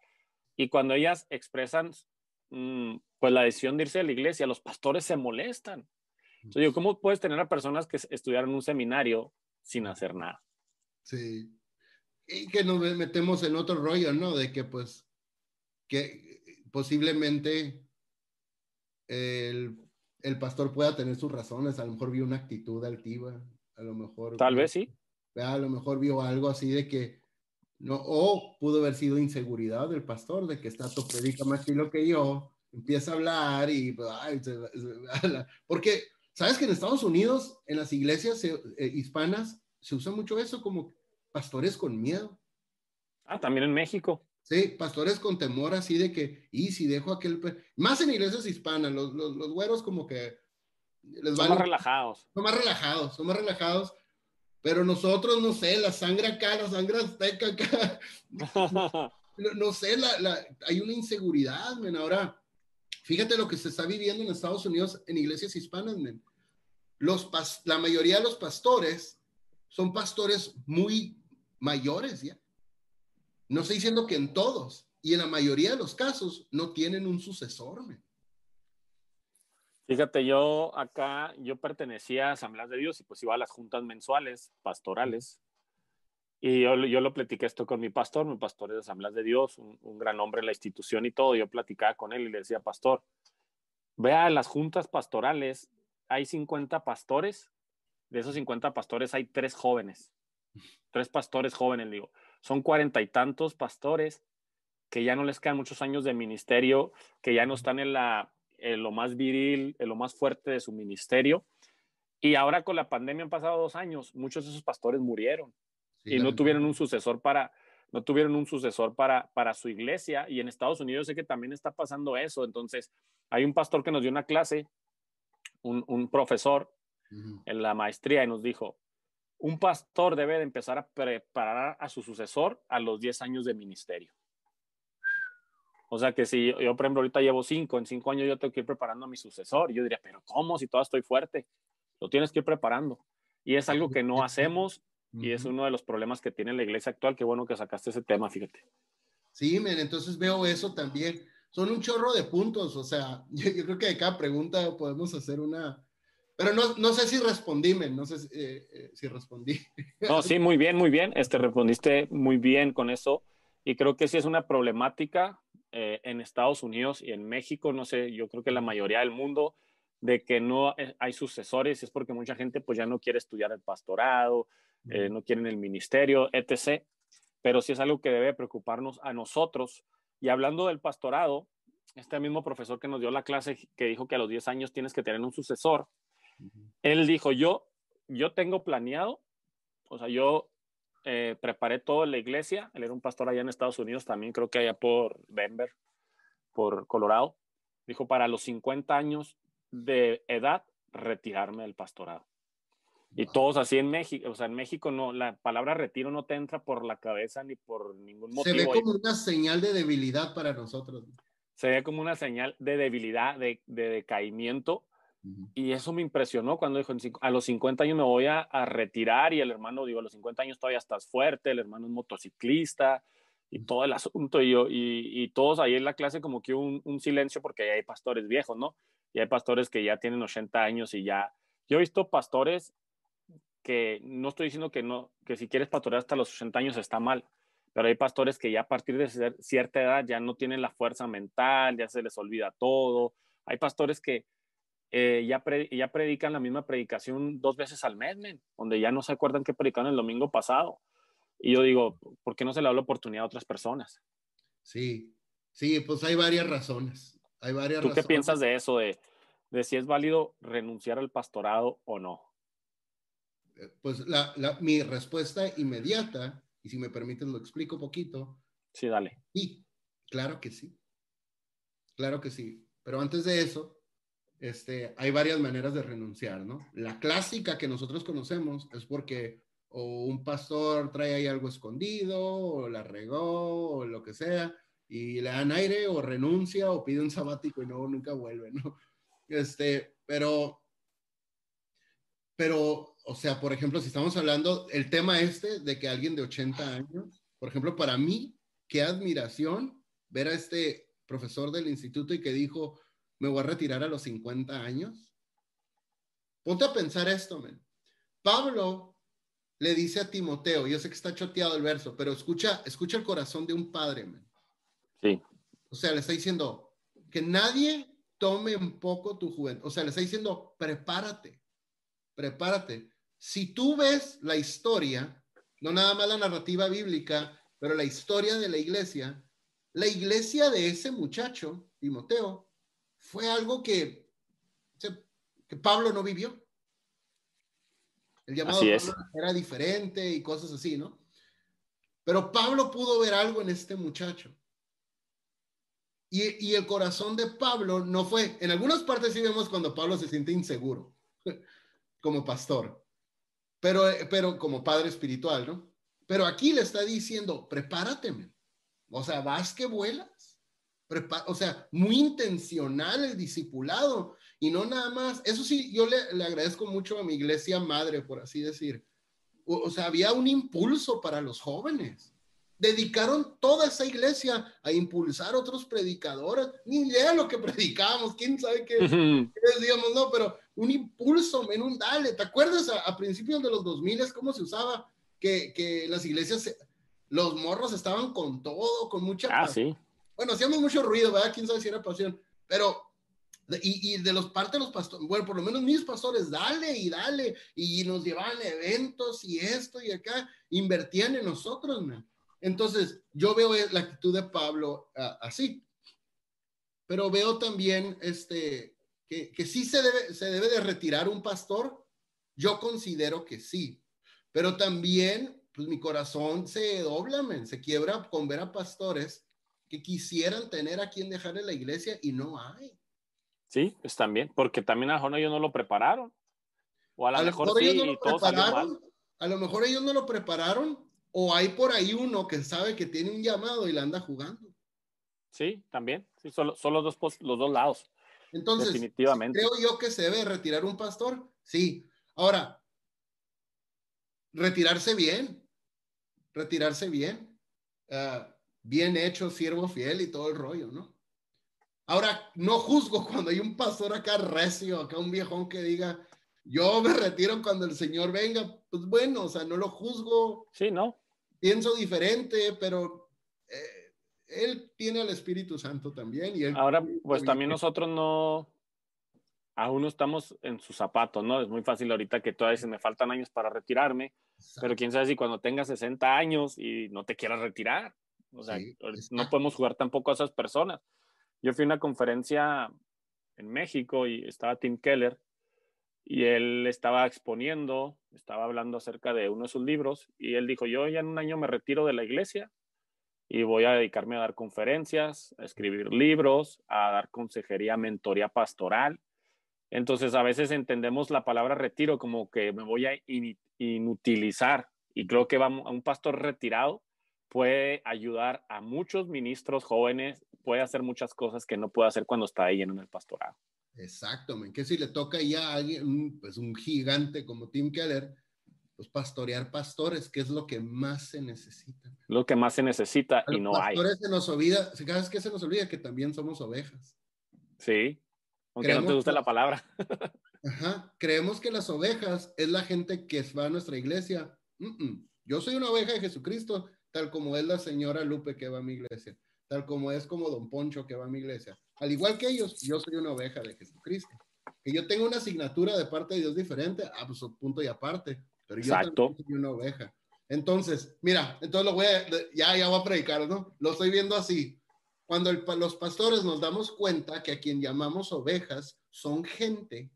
Y cuando ellas expresan mm, pues la decisión de irse a la iglesia, los pastores se molestan. Entonces, yo, ¿cómo puedes tener a personas que estudiaron un seminario sin hacer nada. Sí. Y que nos metemos en otro rollo, ¿no? De que pues, que posiblemente el, el pastor pueda tener sus razones, a lo mejor vio una actitud altiva, a lo mejor... Tal vez sí. A lo mejor vio algo así de que, no, o pudo haber sido inseguridad del pastor, de que está tu predica más lo que yo, empieza a hablar y, ay, porque ¿Sabes que en Estados Unidos, en las iglesias eh, hispanas, se usa mucho eso como pastores con miedo? Ah, también en México. Sí, pastores con temor así de que, y si dejo aquel... Más en iglesias hispanas, los, los, güeros como que... Les son más relajados. Son más relajados, son más relajados. Pero nosotros, no sé, la sangre acá, la sangre azteca acá. *laughs* no, sé, la, la, hay una inseguridad, men. Ahora, Fíjate lo que se está viviendo en Estados Unidos en iglesias hispanas. Los la mayoría de los pastores son pastores muy mayores ya. No estoy diciendo que en todos, y en la mayoría de los casos no tienen un sucesor. Fíjate, yo acá, yo pertenecía a Asambleas de Dios y pues iba a las juntas mensuales, pastorales. Y yo, yo, lo platiqué esto con mi pastor, mi pastor es de Asambleas de Dios, un, un, gran hombre en la institución y todo. Yo platicaba con él y le decía, pastor, vea las juntas pastorales, hay 50 pastores, de esos 50 pastores hay tres jóvenes, tres pastores jóvenes, digo, son cuarenta y tantos pastores que ya no les quedan muchos años de ministerio, que ya no están en, la, en lo más viril, en lo más fuerte de su ministerio. Y ahora con la pandemia han pasado dos años, muchos de esos pastores murieron y no tuvieron un sucesor para no tuvieron un sucesor para, para su iglesia y en Estados Unidos sé que también está pasando eso. Entonces, hay un pastor que nos dio una clase, un, un profesor en la maestría y nos dijo, un pastor debe de empezar a preparar a su sucesor a los 10 años de ministerio. O sea que si yo, por ejemplo, ahorita llevo 5, en 5 años yo tengo que ir preparando a mi sucesor. Yo diría, pero ¿cómo si todavía estoy fuerte? Lo tienes que ir preparando. Y es algo que no hacemos y es uno de los problemas que tiene la iglesia actual. Qué bueno que sacaste ese tema, fíjate. Sí, men, entonces veo eso también. Son un chorro de puntos, o sea, *laughs* yo, creo que de cada pregunta podemos hacer una... Pero no, no sé si respondí, men, no sé si, eh, eh, si respondí. *laughs* No, sí, muy bien, muy bien. Este, respondiste muy bien con eso. Y creo que sí es una problemática eh, en Estados Unidos y en México, no sé, yo creo que la mayoría del mundo, de que no hay sucesores, es porque mucha gente pues ya no quiere estudiar el pastorado, eh, no quieren el ministerio, etc. Pero sí es algo que debe preocuparnos a nosotros. Y hablando del pastorado, este mismo profesor que nos dio la clase, que dijo que a los 10 años tienes que tener un sucesor, él dijo, yo, yo tengo planeado, o sea, yo eh, preparé todo la iglesia, él era un pastor allá en Estados Unidos, también creo que allá por Denver, por Colorado, dijo, para los 50 años de edad, retirarme del pastorado. Y todos así en México, o sea, en México no, la palabra retiro no te entra por la cabeza ni por ningún motivo. Se ve como una señal de debilidad para nosotros. Se ve como una señal de debilidad, de, de decaimiento. Y eso me impresionó cuando dijo, a los 50 años me voy a, a, retirar y el hermano, digo, a los 50 años todavía estás fuerte, el hermano es motociclista y todo el asunto. Y, yo, y, y todos ahí en la clase como que un, un silencio porque hay pastores viejos, ¿no? Y hay pastores que ya tienen 80 años y ya... Yo he visto pastores que no estoy diciendo que no, que si quieres pastorear hasta los 80 años está mal, pero hay pastores que ya a partir de cierta edad ya no tienen la fuerza mental, ya se les olvida todo. Hay pastores que eh, ya, ya predican la misma predicación dos veces al mes, donde ya no se acuerdan que predicaron el domingo pasado. Y yo digo, ¿por qué no se le da la oportunidad a otras personas? Sí, sí, pues hay varias razones. Hay varias ¿Tú qué piensas de eso, de, de si es válido renunciar al pastorado o no? pues la, la, mi respuesta inmediata, y si me permiten lo explico poquito. Sí, dale. Sí, claro que sí. Claro que sí. Pero antes de eso, este, hay varias maneras de renunciar, ¿no? La clásica que nosotros conocemos es porque o un pastor trae ahí algo escondido, o la regó, o lo que sea, y le dan aire, o renuncia, o pide un sabático y no, nunca vuelve, ¿no? Este, pero, pero, o sea, por ejemplo, si estamos hablando, el tema este de que alguien de 80 años, por ejemplo, para mí, qué admiración ver a este profesor del instituto y que dijo, me voy a retirar a los 50 años. Ponte a pensar esto, men. Pablo le dice a Timoteo, yo sé que está choteado el verso, pero escucha, escucha el corazón de un padre, men. Sí. O sea, le está diciendo que nadie tome un poco tu juventud. O sea, le está diciendo, prepárate, prepárate. Si tú ves la historia, no nada más la narrativa bíblica, pero la historia de la iglesia, la iglesia de ese muchacho, Timoteo, fue algo que, que Pablo no vivió. El llamado era diferente y cosas así, ¿no? Pero Pablo pudo ver algo en este muchacho. Y, y, el corazón de Pablo no fue, en algunas partes sí vemos cuando Pablo se siente inseguro *laughs* como pastor, pero, pero como padre espiritual, ¿no? Pero aquí le está diciendo, prepárate, o sea, vas que vuelas o sea, muy intencional el discipulado y no nada más. Eso sí, yo le, le agradezco mucho a mi iglesia madre, por así decir. O, sea, había un impulso para los jóvenes. Dedicaron toda esa iglesia a impulsar otros predicadores. Ni idea lo que *laughs* predicábamos, quién sabe qué, decíamos, no, pero un impulso, en un dale. ¿Te acuerdas a, principios de los 2000 es cómo se usaba que, que las iglesias, los morros estaban con todo, con mucha ah, sí bueno, hacíamos mucho ruido, ¿verdad? Quién sabe si era pasión, pero y, y, de los parte de los pastores, bueno, por lo menos mis pastores, dale y dale, y nos llevaban eventos y esto y acá, invertían en nosotros, man. Entonces, yo veo la actitud de Pablo ah, así, pero veo también este, que, que sí se debe, se debe de retirar un pastor, yo considero que sí, pero también, pues mi corazón se dobla, man, se quiebra con ver a pastores que quisieran tener a quien dejar en la iglesia y no hay. Sí, pues también, porque también a lo ellos no lo prepararon. O a lo, mejor, ellos no lo prepararon. A lo mejor ellos no lo prepararon, o hay por ahí uno que sabe que tiene un llamado y la anda jugando. Sí, también. Sí, son, son los, dos, los dos lados. Entonces, Definitivamente. creo yo que se debe retirar un pastor. Sí. Ahora, retirarse bien. Retirarse bien. Uh, bien hecho, siervo fiel y todo el rollo, ¿no? Ahora, no juzgo *laughs* cuando hay un pastor acá recio, acá un viejón que diga, yo me retiro cuando el Señor venga, pues bueno, o sea, no lo juzgo. Sí, ¿no? Pienso diferente, pero eh, Él tiene el Espíritu Santo también. Y Ahora, pues también nosotros no, aún no estamos en sus zapatos, ¿no? Es muy fácil ahorita que todavía se me faltan años para retirarme, pero quién sabe si cuando tengas 60 años y no te quieras retirar. O sea, no podemos jugar tampoco a esas personas. Yo fui a una conferencia en México y estaba Tim Keller y él estaba exponiendo, estaba hablando acerca de uno de sus libros y él dijo, yo ya en un año me retiro de la iglesia y voy a dedicarme a dar conferencias, a escribir libros, a dar consejería, mentoría pastoral. Entonces a veces entendemos la palabra retiro como que me voy a inutilizar y creo que va a un pastor retirado puede ayudar a muchos ministros jóvenes, puede hacer muchas cosas que no puede hacer cuando está ahí en el pastorado. Exacto, que si le toca ya a alguien, pues un gigante como Tim Keller, pues pastorear pastores, que es lo que más se necesita. Lo que más se necesita y no hay. Pastores se nos olvida, ¿sabes qué se nos olvida? Que también somos ovejas. Sí, aunque no te guste la palabra. *laughs* Ajá, creemos que las ovejas es la gente que va a nuestra iglesia. Yo soy una oveja de Jesucristo tal como es la señora Lupe que va a mi iglesia, tal como es como don Poncho que va a mi iglesia. Al igual que ellos, yo soy una oveja de Jesucristo. Que yo tengo una asignatura de parte de Dios diferente, a pues, punto y aparte, pero yo Exacto. soy una oveja. Entonces, mira, entonces lo voy a, ya, ya voy a predicar, ¿no? Lo estoy viendo así. Cuando los pastores nos damos cuenta que a quien llamamos ovejas son gente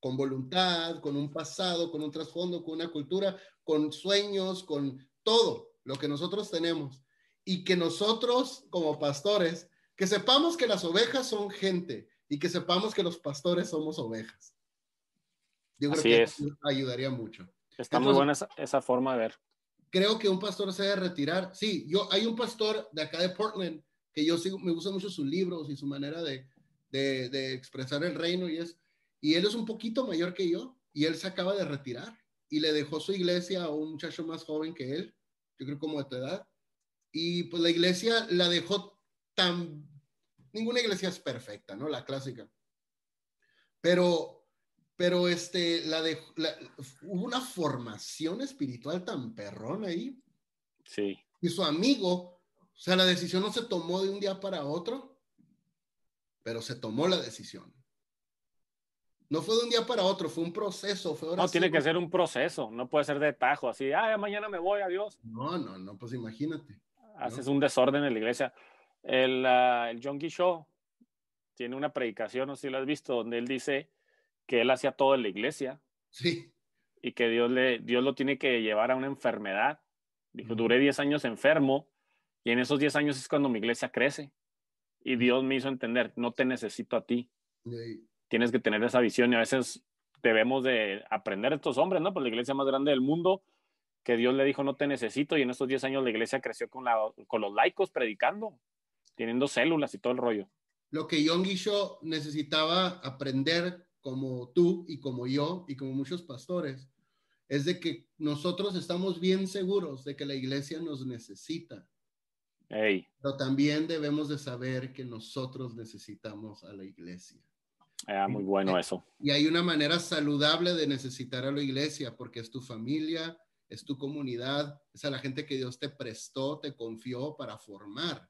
con voluntad, con un pasado, con un trasfondo, con una cultura, con sueños, con todo lo que nosotros tenemos, y que nosotros como pastores, que sepamos que las ovejas son gente y que sepamos que los pastores somos ovejas. Yo creo que es. ayudaría mucho. Está muy buena esa, forma de ver. Creo que un pastor se debe retirar. Sí, yo, hay un pastor de acá de Portland que yo sigo, me gusta mucho sus libros y su manera de, de, de expresar el reino y es, y él es un poquito mayor que yo y él se acaba de retirar y le dejó su iglesia a un muchacho más joven que él, yo creo como de tu edad, y pues la iglesia la dejó tan, ninguna iglesia es perfecta, ¿no? La clásica. Pero, pero este, la de, hubo una formación espiritual tan perrón ahí. Sí. Y su amigo, o sea, la decisión no se tomó de un día para otro, pero se tomó la decisión. No fue de un día para otro, fue un proceso. Fue no, tiene que ser un proceso, no puede ser de tajo, así, ah, mañana me voy, adiós. No, no, no, pues imagínate. Haces un desorden en la iglesia. El, uh, el John Show tiene una predicación, no sé si lo has visto, donde él dice que él hacía todo en la iglesia. Sí. Y que Dios, le, Dios lo tiene que llevar a una enfermedad. Dijo, duré 10 años enfermo y en esos 10 años es cuando mi iglesia crece. Y Dios me hizo entender, no te necesito a ti. Sí tienes que tener esa visión y a veces debemos de aprender estos hombres, ¿no? Pues la iglesia más grande del mundo, que Dios le dijo no te necesito y en estos 10 años la iglesia creció con, la, con los laicos predicando, teniendo células y todo el rollo. Lo que John Guicho necesitaba aprender como tú y como yo y como muchos pastores es de que nosotros estamos bien seguros de que la iglesia nos necesita. Pero también debemos de saber que nosotros necesitamos a la iglesia. Ah, muy bueno eso. Y hay una manera saludable de necesitar a la iglesia porque es tu familia, es tu comunidad, es a la gente que Dios te prestó, te confió para formar.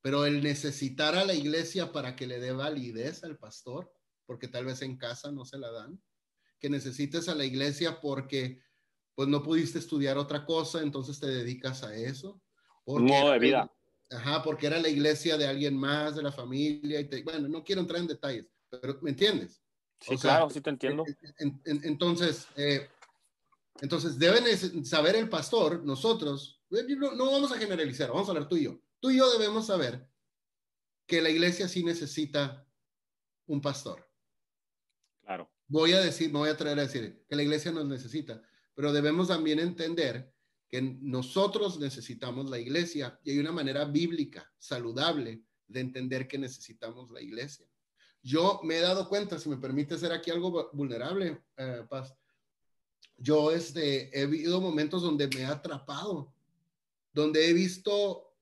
Pero el necesitar a la iglesia para que le dé validez al pastor, porque tal vez en casa no se la dan, que necesites a la iglesia porque pues no pudiste estudiar otra cosa, entonces te dedicas a eso. Un modo de vida. Ajá, porque era la iglesia de alguien más, de la familia. Y bueno, no quiero entrar en detalles, pero ¿me entiendes? Sí, claro, sí te entiendo. entonces, eh, entonces deben saber el pastor, nosotros, eh, no, no, vamos a generalizar, vamos a hablar tú y yo. Tú y yo debemos saber que la iglesia sí necesita un pastor. Claro. Voy a decir, me voy a traer a decir que la iglesia nos necesita, pero debemos también entender que nosotros necesitamos la iglesia y hay una manera bíblica, saludable, de entender que necesitamos la iglesia. Yo me he dado cuenta, si me permite ser aquí algo vulnerable, eh, Paz, yo este, he vivido momentos donde me he atrapado, donde he visto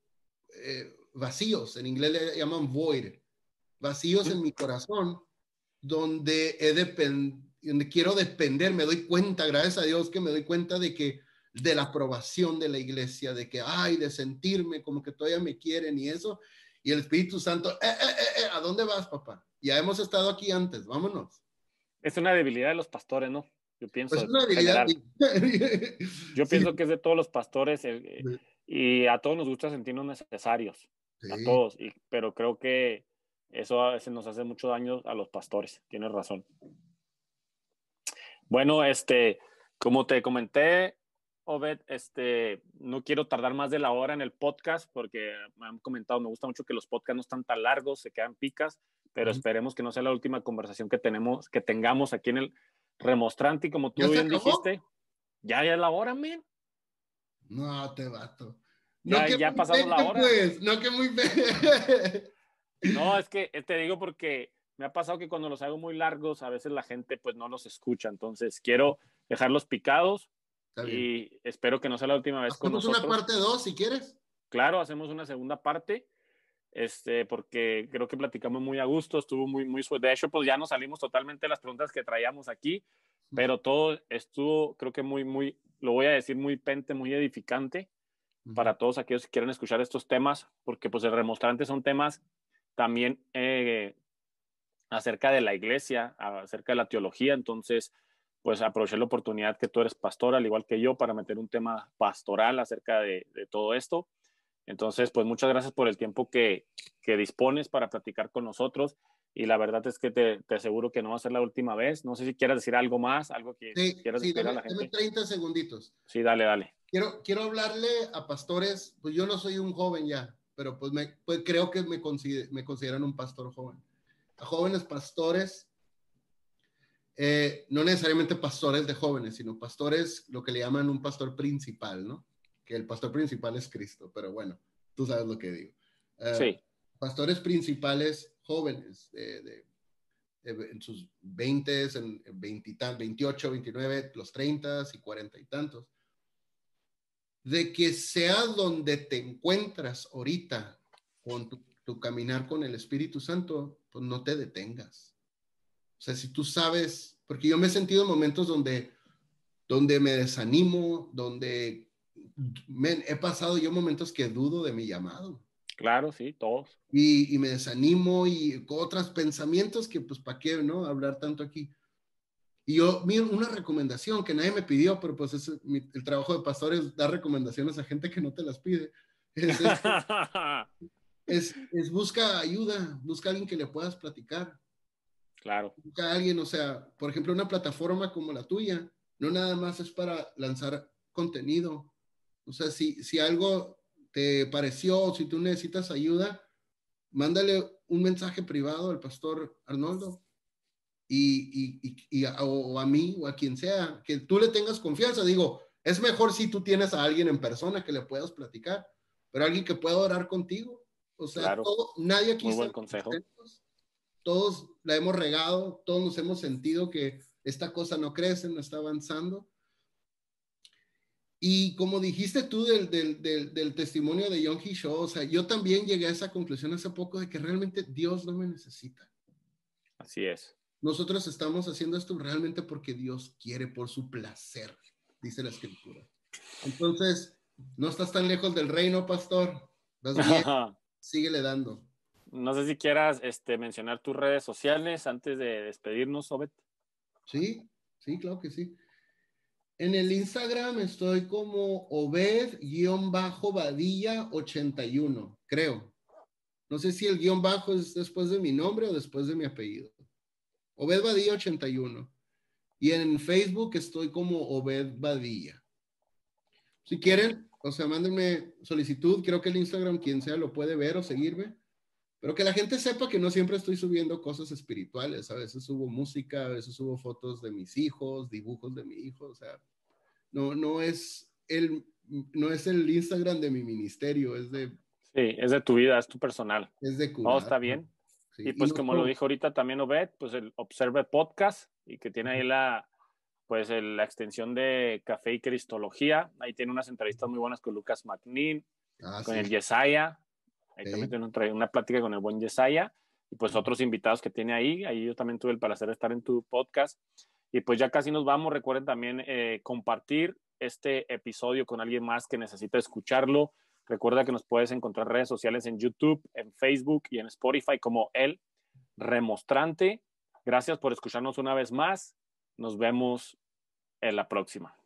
eh, vacíos, en inglés le llaman void, vacíos en mi corazón, donde, he donde quiero depender, me doy cuenta, gracias a Dios que me doy cuenta de que de la aprobación de la iglesia, de que, ay, de sentirme como que todavía me quieren y eso. Y el Espíritu Santo, eh, eh, eh, ¿a dónde vas, papá? Ya hemos estado aquí antes, vámonos. Es una debilidad de los pastores, ¿no? Yo pienso. Es una debilidad. Yo *laughs* pienso que es de todos los pastores y a todos nos gusta sentirnos necesarios, a todos, y, pero creo que eso a veces nos hace mucho daño a los pastores, tienes razón. Bueno, este, como te comenté, Obed, este, no quiero tardar más de la hora en el podcast porque me han comentado, me gusta mucho que los podcasts no están tan largos, se quedan picas, pero esperemos que no sea la última conversación que tenemos, que tengamos aquí en el remostrante y como tú bien dijiste, ya, ya es la hora, men. No, te vato. No, ya, ha pasado la hora. Pues. No, que muy No, es que te digo porque me ha pasado que cuando los hago muy largos, a veces la gente pues no los escucha, entonces quiero dejarlos picados y espero que no sea la última vez con nosotros. una parte 2 si quieres. Claro, hacemos una segunda parte, este, porque creo que platicamos muy a gusto, estuvo muy, muy De hecho, pues ya nos salimos totalmente de las preguntas que traíamos aquí, pero todo estuvo, creo que muy, muy, lo voy a decir, muy pente, muy edificante para todos aquellos que quieran escuchar estos temas, porque pues el remostrante son temas también eh, acerca de la iglesia, acerca de la teología, entonces pues aproveché la oportunidad que tú eres pastor, al igual que yo, para meter un tema pastoral acerca de, todo esto. Entonces, pues muchas gracias por el tiempo que, que, dispones para platicar con nosotros. Y la verdad es que te, te, aseguro que no va a ser la última vez. No sé si quieras decir algo más, algo que quieras decir a la gente. 30 segunditos. Sí, dale, dale. Quiero, quiero hablarle a pastores, pues yo no soy un joven ya, pero pues, me, pues creo que me, me consideran un pastor joven. a jóvenes pastores, eh, no necesariamente pastores de jóvenes, sino pastores, lo que le llaman un pastor principal, ¿no? Que el pastor principal es Cristo, pero bueno, tú sabes lo que digo. Eh, sí. Pastores principales jóvenes, de, en sus 20, en 20, 28, 29, los 30 y 40 y tantos, de que sea donde te encuentras ahorita con tu, caminar con el Espíritu Santo, pues no te detengas. O sea, si tú sabes, porque yo me he sentido en momentos donde, donde me desanimo, donde he pasado yo momentos que dudo de mi llamado. Claro, sí, todos. Y, me desanimo y con otros pensamientos que pues para qué, ¿no? Hablar tanto aquí. Y yo, una recomendación que nadie me pidió, pero pues es el trabajo de pastor es dar recomendaciones a gente que no te las pide. Es, es, *laughs* busca ayuda, busca a alguien que le puedas platicar. Claro. Busca a alguien, o sea, por ejemplo, una plataforma como la tuya, no nada más es para lanzar contenido. O sea, si, si algo te pareció, si tú necesitas ayuda, mándale un mensaje privado al pastor Arnoldo y, y, y a, o a mí o a quien sea, que tú le tengas confianza. Digo, es mejor si tú tienes a alguien en persona que le puedas platicar, pero alguien que pueda orar contigo. O sea, nadie aquí... Muy buen consejo. Todos la hemos regado, todos nos hemos sentido que esta cosa no crece, no está avanzando. Y como dijiste tú del, del, del, del testimonio de Hee Show, o sea, yo también llegué a esa conclusión hace poco de que realmente Dios no me necesita. Así es. Nosotros estamos haciendo esto realmente porque Dios quiere, por su placer, dice la escritura. Entonces, no estás tan lejos del reino, pastor. Vas bien, *laughs* síguele dando. No sé si quieras este, mencionar tus redes sociales antes de despedirnos, Obed. Sí, sí, claro que sí. En el Instagram estoy como Obed-Badilla81, creo. No sé si el guion bajo es después de mi nombre o después de mi apellido. Obed Badilla 81. Y en Facebook estoy como Obed Badilla. Si quieren, o sea, mándenme solicitud. Creo que el Instagram, quien sea, lo puede ver o seguirme. Pero que la gente sepa que no siempre estoy subiendo cosas espirituales. A veces subo música, a veces subo fotos de mis hijos, dibujos de mi hijo. O sea, no, no es el, no es el Instagram de mi ministerio, es de... Sí, es de tu vida, es tu personal. Es de Todo está bien. y pues como lo dijo ahorita también Obed, pues el Observe Podcast y que tiene ahí la, pues la extensión de Café y Cristología. Ahí tiene unas entrevistas muy buenas con Lucas McNeil, ah, con el Yesaya. Ahí también tiene una plática con el buen Yesaya. Y pues otros invitados que tiene ahí. Ahí yo también tuve el placer de estar en tu podcast. Y pues ya casi nos vamos. Recuerden también eh, compartir este episodio con alguien más que necesita escucharlo. Recuerda que nos puedes encontrar en redes sociales en YouTube, en Facebook y en Spotify como El Remostrante. Gracias por escucharnos una vez más. Nos vemos en la próxima.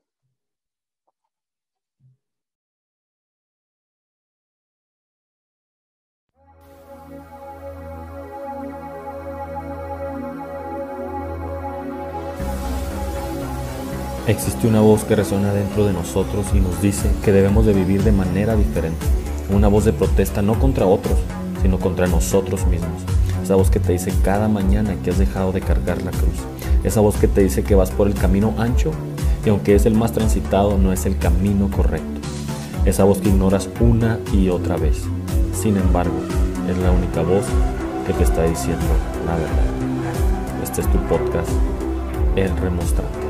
Existe una voz que resuena dentro de nosotros y nos dice que debemos de vivir de manera diferente. Una voz de protesta no contra otros, sino contra nosotros mismos. Esa voz que te dice cada mañana que has dejado de cargar la cruz. Esa voz que te dice que vas por el camino ancho y aunque es el más transitado no es el camino correcto. Esa voz que ignoras una y otra vez. Sin embargo, es la única voz que te está diciendo la verdad. Este es tu podcast, El Remostrante.